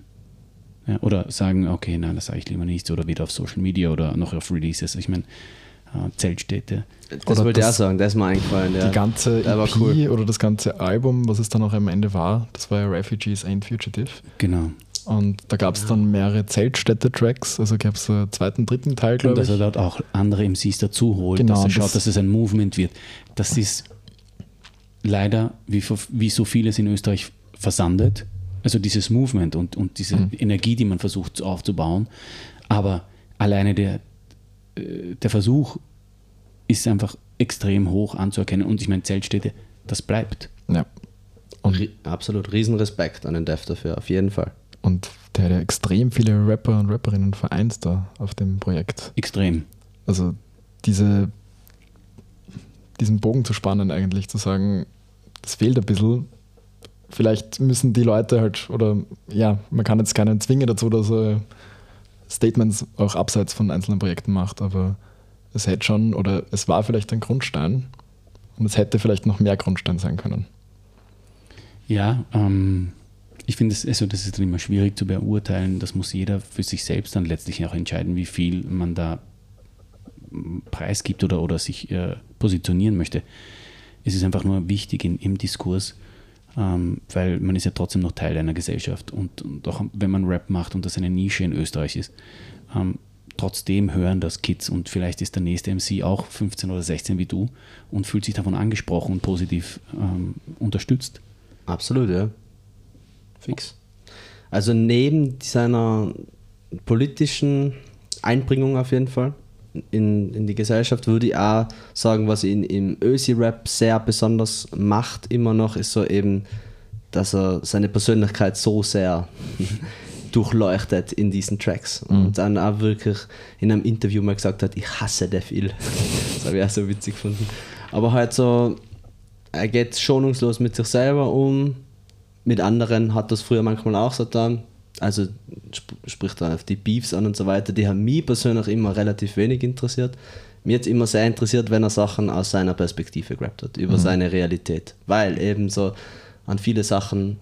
Ja, oder sagen, okay, nein, das sage ich lieber nicht. Oder wieder auf Social Media oder noch auf Releases. Ich meine, äh, Zeltstädte. Das Oder wollte ich auch das- sagen, das ist mir eingefallen. Ja. Die ganze war EP cool. oder das ganze Album, was es dann auch am Ende war, das war ja Refugees Ain't Fugitive. Genau. Und da gab es dann mehrere Zeltstädte-Tracks, also gab es einen zweiten, dritten Teil, Und glaube dass ich. er dort auch andere MCs dazu holt, Genau, dass er das- schaut, dass es ein Movement wird. Das ist leider, wie, wie so vieles in Österreich, versandet. Also dieses Movement und, und diese Mhm. Energie, die man versucht aufzubauen. Aber alleine der, äh, der Versuch ist einfach extrem hoch anzuerkennen. Und ich meine, Zeltstädte, das bleibt. Ja. Und, Ri- Absolut, Riesenrespekt an den Dev dafür, auf jeden Fall. und der hat ja extrem viele Rapper und Rapperinnen vereint da auf dem Projekt. Extrem. Also diese, diesen Bogen zu spannen eigentlich, zu sagen, das fehlt ein bisschen. Vielleicht müssen die Leute halt, oder ja, man kann jetzt keinen zwingen dazu, dass er Statements auch abseits von einzelnen Projekten macht, aber es hätte schon, oder es war vielleicht ein Grundstein und es hätte vielleicht noch mehr Grundstein sein können. Ja, ähm, ich finde, es also das ist dann immer schwierig zu beurteilen. Das muss jeder für sich selbst dann letztlich auch entscheiden, wie viel man da preisgibt oder, oder sich äh, positionieren möchte. Es ist einfach nur wichtig in, im Diskurs, ähm, weil man ist ja trotzdem noch Teil einer Gesellschaft und, und auch wenn man Rap macht und das eine Nische in Österreich ist, ähm, trotzdem hören das Kids und vielleicht ist der nächste MC auch 15 oder 16 wie du und fühlt sich davon angesprochen und positiv ähm, unterstützt. Absolut, ja. Fix. Also neben seiner politischen Einbringung auf jeden Fall in, in die Gesellschaft würde ich auch sagen, was ihn im Ösi-Rap sehr besonders macht, immer noch, ist so eben, dass er seine Persönlichkeit so sehr durchleuchtet in diesen Tracks. Mhm. Und dann auch wirklich in einem Interview mal gesagt hat, ich hasse Def Il. das habe ich auch so witzig gefunden. Aber halt so, er geht schonungslos mit sich selber um, mit anderen hat das früher manchmal auch so getan. Also sp spricht dann auf die Beefs an und so weiter, die haben mich persönlich immer relativ wenig interessiert. Mir hat immer sehr interessiert, wenn er Sachen aus seiner Perspektive gerappt hat, über mhm. seine Realität. Weil eben so an viele Sachen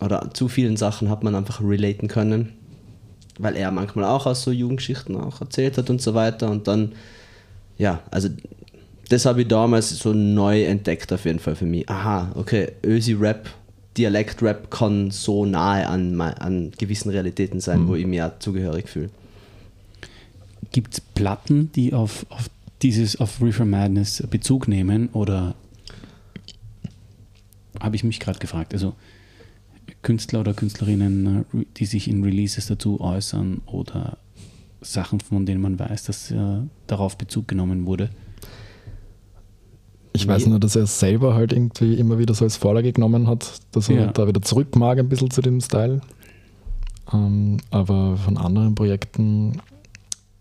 oder zu vielen Sachen hat man einfach relaten können, weil er manchmal auch aus so Jugendgeschichten auch erzählt hat und so weiter. Und dann, ja, also das habe ich damals so neu entdeckt auf jeden Fall für mich. Aha, okay, Ösi-Rap, Dialekt-Rap kann so nahe an, an gewissen Realitäten sein, mhm. wo ich mir zugehörig fühle. Gibt es Platten, die auf, auf dieses, auf Reefer Madness Bezug nehmen oder habe ich mich gerade gefragt. Also Künstler oder Künstlerinnen, äh, die sich in Releases dazu äußern oder Sachen, von denen man weiß, dass äh, darauf Bezug genommen wurde? Ich weiß nur, dass er selber halt irgendwie immer wieder so als Vorlage genommen hat, dass er ja. da wieder zurück mag ein bisschen zu dem Style. Ähm, aber von anderen Projekten,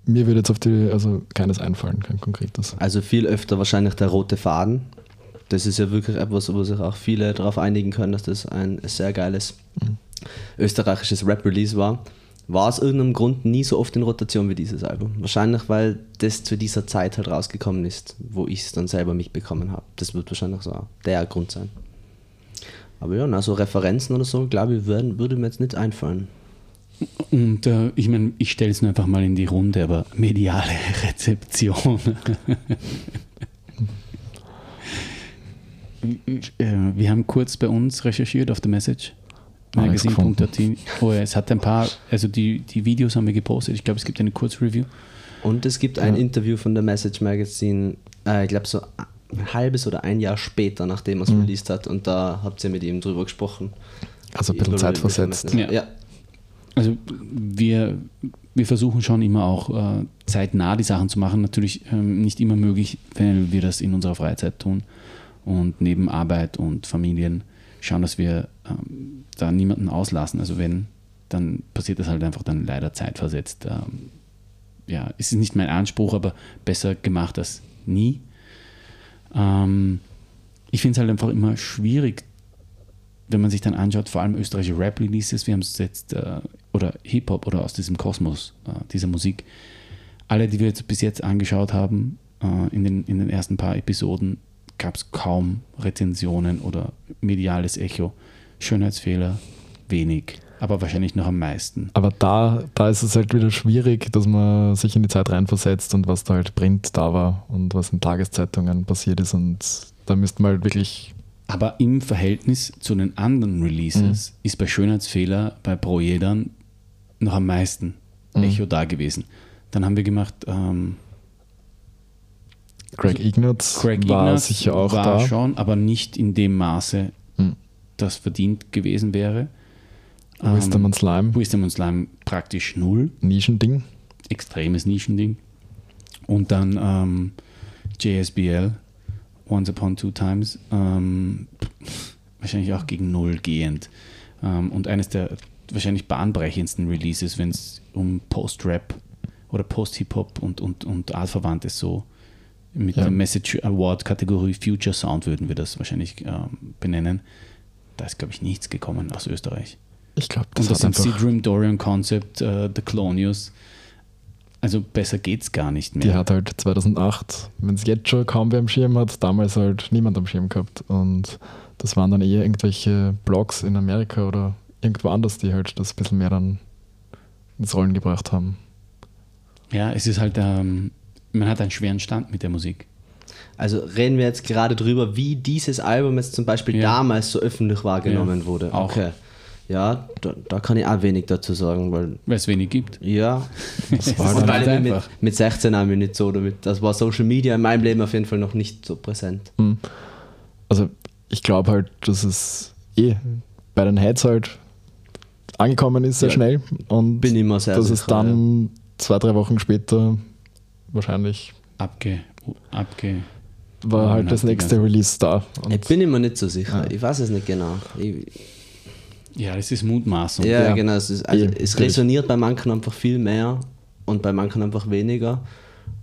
mir würde jetzt auf die, also keines einfallen, kein konkretes. Also viel öfter wahrscheinlich der rote Faden, das ist ja wirklich etwas, wo sich auch viele darauf einigen können, dass das ein sehr geiles mhm. österreichisches Rap-Release war. War aus irgendeinem Grund nie so oft in Rotation wie dieses Album. Wahrscheinlich, weil das zu dieser Zeit halt rausgekommen ist, wo ich es dann selber mitbekommen habe. Das wird wahrscheinlich so der Grund sein. Aber ja, also Referenzen oder so, glaube ich, würden, würde mir jetzt nicht einfallen. Und äh, ich meine, ich stelle es nur einfach mal in die Runde, aber mediale Rezeption. Äh, wir haben kurz bei uns recherchiert auf der Message. Magazine.at. Oh ja, es hat ein paar, also die, die Videos haben wir gepostet. Ich glaube, es gibt eine Kurzreview. Und es gibt ein ja. Interview von der Message Magazine, äh, ich glaube so ein halbes oder ein Jahr später, nachdem er es mhm. released hat. Und da habt ihr mit ihm drüber gesprochen. Also ein bisschen zeitversetzt. Ja. ja. Also wir, wir versuchen schon immer auch äh, zeitnah die Sachen zu machen. Natürlich ähm, nicht immer möglich, wenn wir das in unserer Freizeit tun und neben Arbeit und Familien schauen, dass wir ähm, da niemanden auslassen. Also wenn, dann passiert das halt einfach dann leider zeitversetzt. Ähm, ja, es ist nicht mein Anspruch, aber besser gemacht als nie. Ähm, ich finde es halt einfach immer schwierig, wenn man sich dann anschaut, vor allem österreichische Rap-Releases, wir haben es jetzt, äh, oder Hip-Hop oder aus diesem Kosmos äh, dieser Musik, alle, die wir jetzt bis jetzt angeschaut haben, äh, in, den, in den ersten paar Episoden, gab es kaum Rezensionen oder mediales Echo. Schönheitsfehler wenig, aber wahrscheinlich noch am meisten. Aber da, da ist es halt wieder schwierig, dass man sich in die Zeit reinversetzt und was da halt Print da war und was in Tageszeitungen passiert ist und da müsste man halt wirklich. Aber im Verhältnis zu den anderen Releases mhm. ist bei Schönheitsfehler bei Pro Jedern noch am meisten mhm. Echo da gewesen. Dann haben wir gemacht, ähm, Craig Ignatz Craig war Ignatz sicher auch war da. schon, aber nicht in dem Maße. Das verdient gewesen wäre. Wisdom ähm, und Slime. Wisdom und Slime praktisch null. Nischending. Extremes Nischending. Und dann ähm, JSBL, Once Upon Two Times, ähm, wahrscheinlich auch gegen null gehend. Ähm, und eines der wahrscheinlich bahnbrechendsten Releases, wenn es um Post-Rap oder Post-Hip-Hop und, und, und Artverwandtes so mit ja. der Message Award Kategorie Future Sound würden wir das wahrscheinlich ähm, benennen. Da ist, glaube ich, nichts gekommen aus Österreich. Ich glaube, das, Und das sind Dream Dorian Concept, uh, The Colonius. Also besser geht's gar nicht mehr. Die hat halt 2008, wenn es jetzt schon kaum wer am Schirm hat, damals halt niemand am Schirm gehabt. Und das waren dann eher irgendwelche Blogs in Amerika oder irgendwo anders, die halt das ein bisschen mehr dann ins Rollen gebracht haben. Ja, es ist halt, ähm, man hat einen schweren Stand mit der Musik. Also reden wir jetzt gerade drüber, wie dieses Album jetzt zum Beispiel Ja. damals so öffentlich wahrgenommen Ja, wurde. auch. Okay. Ja, da, da kann ich auch wenig dazu sagen, weil Weil es wenig gibt. ja, Das war dann, halt mit, mit 16 auch nicht so damit, das war Social Media in meinem Leben auf jeden Fall noch nicht so präsent. also ich glaube halt, dass es eh bei den Heads halt angekommen ist sehr Ja. schnell und Bin ich mir sehr dass es dann zwei, drei Wochen später wahrscheinlich Abge, abge. War Ja, halt das nächste Release da. Und Ich bin immer nicht so sicher. Ja. Ich weiß es nicht genau. Ich, Ja, das ist Mutmaßung. ja, Ja. genau. Es, ist, also, Eh, es resoniert bei manchen einfach viel mehr und bei manchen einfach weniger.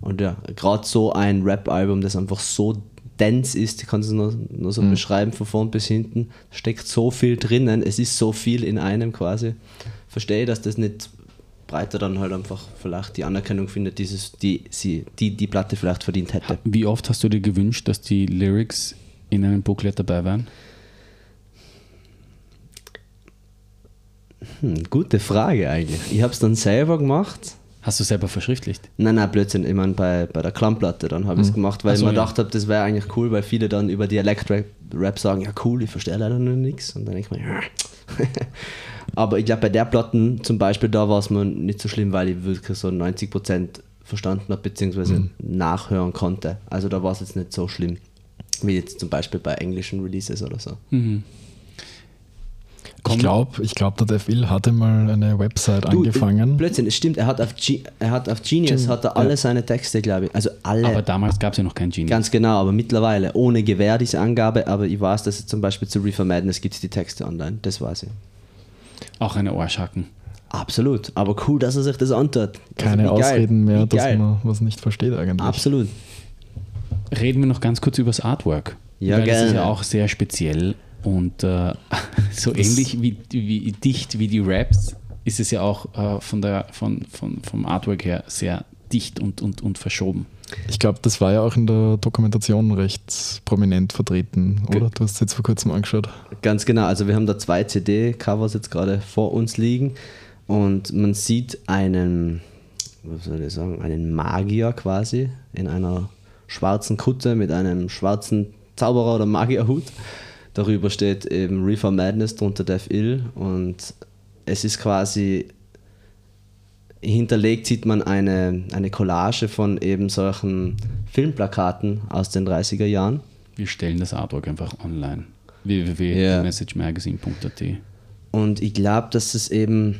Und ja, gerade so ein Rap-Album, das einfach so dense ist, ich kann es nur, nur so beschreiben, von vorn bis hinten, steckt so viel drinnen, es ist so viel in einem quasi. Verstehe, dass das nicht breiter dann halt einfach vielleicht die Anerkennung findet, dieses, die, sie, die die Platte vielleicht verdient hätte. Wie oft hast du dir gewünscht, dass die Lyrics in einem Booklet dabei waren? Hm, gute Frage eigentlich. Ich habe es dann selber gemacht. Hast du selber verschriftlicht? Nein, nein, Blödsinn. Ich meine, bei, bei der Klammplatte dann habe ich es gemacht, weil so, ich mir ja. gedacht habe, das wäre eigentlich cool, weil viele dann über Dialekt-Rap Rap sagen, ja cool, ich verstehe leider noch nichts. Und dann denke ich mir, ja. Aber ich glaube, bei der Platten zum Beispiel, da war es mir nicht so schlimm, weil ich wirklich so 90% verstanden habe, beziehungsweise nachhören konnte. Also da war es jetzt nicht so schlimm, wie jetzt zum Beispiel bei englischen Releases oder so. Mhm. ich glaube, ich glaub, der Dev Ill hatte mal eine Website Du, angefangen. Blödsinn, es stimmt, er hat auf, Ge er hat auf Genius Gen- hat er alle seine Texte, glaube ich. Also alle. Aber damals gab es ja noch kein Genie. Ganz genau, aber mittlerweile ohne Gewähr diese Angabe, aber ich weiß, dass es zum Beispiel zu Reefer Madness gibt es die Texte online, das weiß ich. Auch eine Arschhacken. Absolut, aber cool, dass er sich das antut. Also Keine geil, Ausreden mehr, wie dass geil. man was nicht versteht eigentlich. Absolut. Reden wir noch ganz kurz über das Artwork. Ja, Weil das ist gerne. ja auch sehr speziell und äh, so Das- ähnlich wie, wie dicht wie die Raps ist es ja auch äh, von der, von, von, vom Artwork her sehr dicht und, und, und verschoben. Ich glaube, das war ja auch in der Dokumentation recht prominent vertreten, oder? Du hast es jetzt vor kurzem angeschaut. Ganz genau, also wir haben da zwei CD-Covers jetzt gerade vor uns liegen und man sieht einen, was soll ich sagen, einen Magier quasi in einer schwarzen Kutte mit einem schwarzen Zauberer oder Magierhut. Darüber steht eben Reefer Madness, drunter Death Ill und es ist quasi hinterlegt sieht man eine, eine Collage von eben solchen Filmplakaten aus den 30er Jahren. Wir stellen das Artwork einfach online. Www.messagemagazine.at Und ich glaube, dass es eben,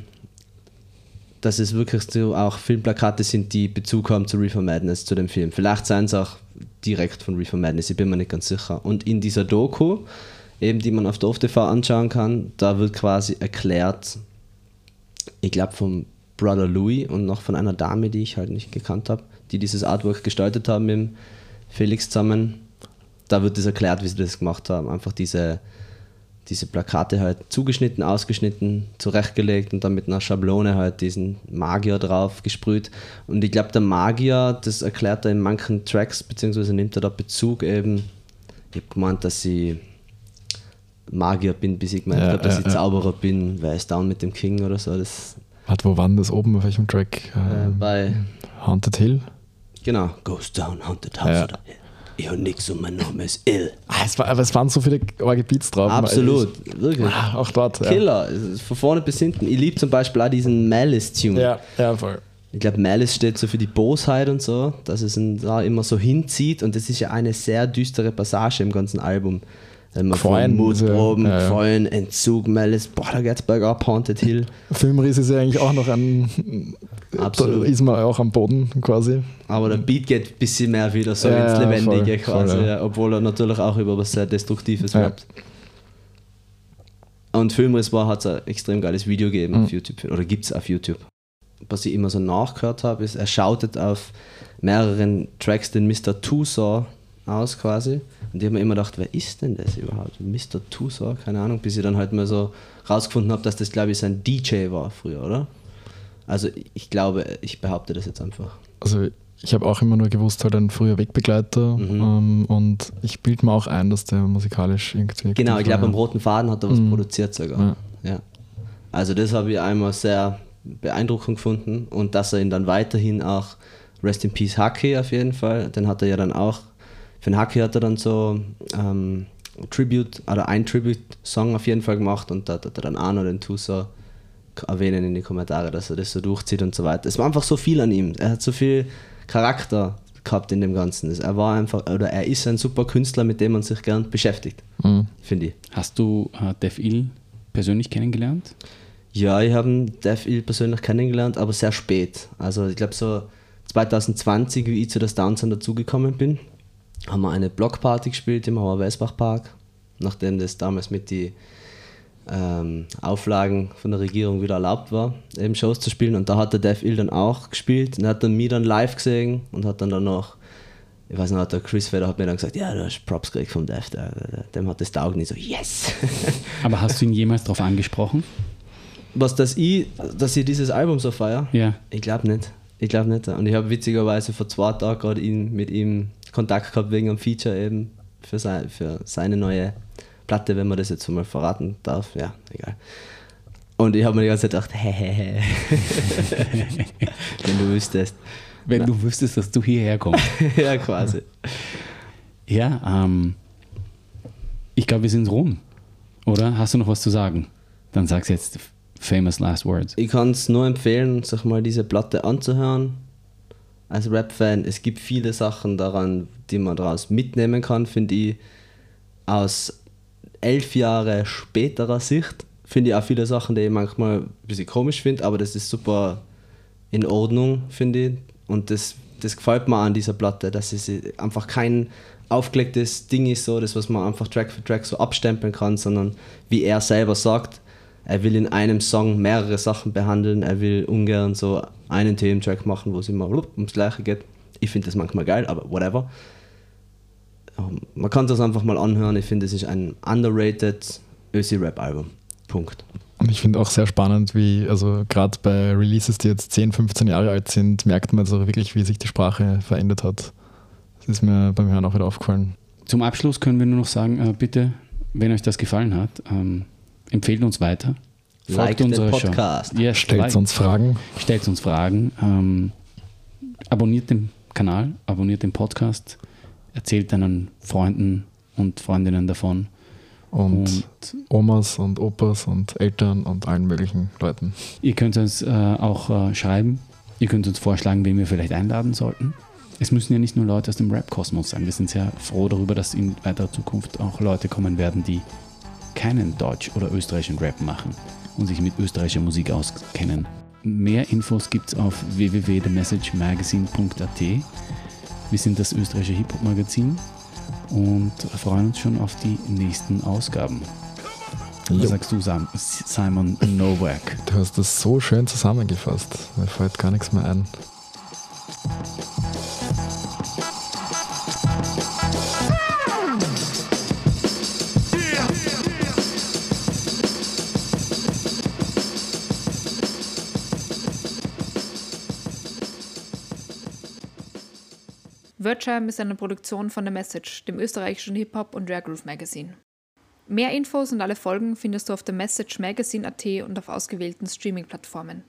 dass es wirklich so auch Filmplakate sind, die Bezug haben zu Reefer Madness, zu dem Film. Vielleicht seien es auch direkt von Reefer Madness, ich bin mir nicht ganz sicher. Und in dieser Doku, eben die man auf der OFTV anschauen kann, da wird quasi erklärt, ich glaube vom Brother Louis und noch von einer Dame, die ich halt nicht gekannt habe, die dieses Artwork gestaltet haben mit Felix zusammen. Da wird das erklärt, wie sie das gemacht haben. Einfach diese, diese Plakate halt zugeschnitten, ausgeschnitten, zurechtgelegt und dann mit einer Schablone halt diesen Magier drauf gesprüht. Und ich glaube, der Magier, das erklärt er in manchen Tracks, beziehungsweise nimmt er da Bezug eben. Ich habe gemeint, dass ich Magier bin, bis ich gemeint Ja, habe, dass ja, ich ja. Zauberer bin, wer ist down mit dem King oder so. Das Warte, wo war denn das oben? Auf welchem Track? äh, Äh, bei, Haunted Hill? genau, Goes Down, Haunted House Ja. oder Ich habe nix und mein Name ist Ill. Ah, es, war, aber es waren so viele arge Beats drauf. Absolut, wirklich. Ich, ah, auch dort. Ja. Killer, ist von vorne bis hinten. Ich liebe zum Beispiel auch diesen Malice-Tune. Ja, ja, voll. Ich glaube, Malice steht so für die Bosheit und so, dass es ihn da immer so hinzieht und das ist ja eine sehr düstere Passage im ganzen Album. Gefallen, von Mutproben, ja, ja. Gefallen, Entzug, Malice, boah, da geht's bergab, Haunted Hill. Filmriss ist ja eigentlich auch noch ein. Absolut. Da ist man auch am Boden quasi. Aber der Beat geht ein bisschen mehr wieder so Ja, ins Lebendige voll, quasi, voll, obwohl er natürlich auch über was sehr Destruktives Ja. rappt. Und Filmriss war, hat es ein extrem geiles Video gegeben Mhm. auf YouTube, oder gibt es auf YouTube. Was ich immer so nachgehört habe, ist, er schautet auf mehreren Tracks den Mr. Tusaw aus quasi. Und ich habe mir immer gedacht, wer ist denn das überhaupt? Mr. Tusaw, keine Ahnung, bis ich dann halt mal so rausgefunden habe, dass das, glaube ich, sein DJ war früher, oder? Also ich glaube, ich behaupte das jetzt einfach. Also ich habe auch immer nur gewusst, halt ein früher Wegbegleiter. Mhm. Ähm, und ich bilde mir auch ein, dass der musikalisch irgendwie. Genau, ich glaube, am roten Faden hat er was Mhm. produziert sogar. Ja. Ja. Also das habe ich einmal sehr beeindruckend gefunden und dass er ihn dann weiterhin auch Rest in Peace Haki auf jeden Fall, den hat er ja dann auch, für den Haki hat er dann so ähm, Tribute oder ein Tribute-Song auf jeden Fall gemacht und da hat er dann Arno den Tusa erwähnen in die Kommentare, dass er das so durchzieht und so weiter. Es war einfach so viel an ihm. Er hat so viel Charakter gehabt in dem Ganzen. Er war einfach, oder er ist ein super Künstler, mit dem man sich gern beschäftigt, mhm. finde ich. Hast du äh, Def Il persönlich kennengelernt? Ja, ich habe Def Il persönlich kennengelernt, aber sehr spät. Also ich glaube so 2020, wie ich zu der Downtown dazugekommen bin, haben wir eine Blockparty gespielt im Hauer Welsbach Park, nachdem das damals mit den ähm, Auflagen von der Regierung wieder erlaubt war, eben Shows zu spielen. Und da hat der Def Il dann auch gespielt und hat dann mich dann live gesehen und hat dann danach, ich weiß nicht, der Chris Feder hat mir dann gesagt, ja, du hast Props gekriegt vom Def, der, dem hat das Taugt nicht so, yes! Aber hast du ihn jemals darauf angesprochen? Was, dass ich, dass ich dieses Album so feiere? Ja. Ich glaube nicht. Ich glaube nicht. Und ich habe witzigerweise vor zwei Tagen gerade mit ihm Kontakt gehabt wegen einem Feature eben für, sein, für seine neue Platte, wenn man das jetzt mal verraten darf. Ja, egal. Und ich habe mir die ganze Zeit gedacht, hehehe. wenn du wüsstest. Wenn Na. du wüsstest, dass du hierher kommst. ja, quasi. Ja, ähm, ich glaube, wir sind rum. Oder? Hast du noch was zu sagen? Dann sag's jetzt famous last words. Ich kann es nur empfehlen, sich mal diese Platte anzuhören. Als Rap-Fan, es gibt viele Sachen daran, die man daraus mitnehmen kann, finde ich. Aus elf Jahre späterer Sicht finde ich auch viele Sachen, die ich manchmal ein bisschen komisch finde, aber das ist super in Ordnung, finde ich. Und das, das gefällt mir an dieser Platte, dass es einfach kein aufgelegtes Ding ist, so das, was man einfach Track für Track so abstempeln kann, sondern wie er selber sagt, er will in einem Song mehrere Sachen behandeln, er will ungern so einen Thementrack machen, wo es immer ums Gleiche geht. Ich finde das manchmal geil, aber whatever man kann das einfach mal anhören. Ich finde, es ist ein underrated Ösi-Rap-Album. Punkt. Und ich finde auch sehr spannend, wie, also gerade bei Releases, die jetzt 10, 15 Jahre alt sind, merkt man so wirklich, wie sich die Sprache verändert hat. Das ist mir beim Hören auch wieder aufgefallen. Zum Abschluss können wir nur noch sagen, äh, bitte, wenn euch das gefallen hat, empfehlt uns weiter. Folgt unserer Podcast. Yes, stellt like. uns Fragen. Stellt uns Fragen. Ähm, abonniert den Kanal, abonniert den Podcast erzählt deinen Freunden und Freundinnen davon. Und, und, Omas und Opas und Eltern und allen möglichen Leuten. Ihr könnt uns äh, auch äh, schreiben. Ihr könnt uns vorschlagen, wen wir vielleicht einladen sollten. Es müssen ja nicht nur Leute aus dem Rap-Kosmos sein. Wir sind sehr froh darüber, dass in weiterer Zukunft auch Leute kommen werden, die keinen deutsch- oder österreichischen Rap machen und sich mit österreichischer Musik auskennen. Mehr Infos gibt es auf www.themessagemagazine.at. Wir sind das österreichische Hip-Hop-Magazin und freuen uns schon auf die nächsten Ausgaben. Was jo. sagst du, Simon Novak? Du hast das so schön zusammengefasst. Mir fällt gar nichts mehr ein. Wordjam ist eine Produktion von The Message, dem österreichischen Hip-Hop- und Rare Groove Magazine. Mehr Infos und alle Folgen findest du auf themessagemagazine.at und auf ausgewählten Streaming-Plattformen.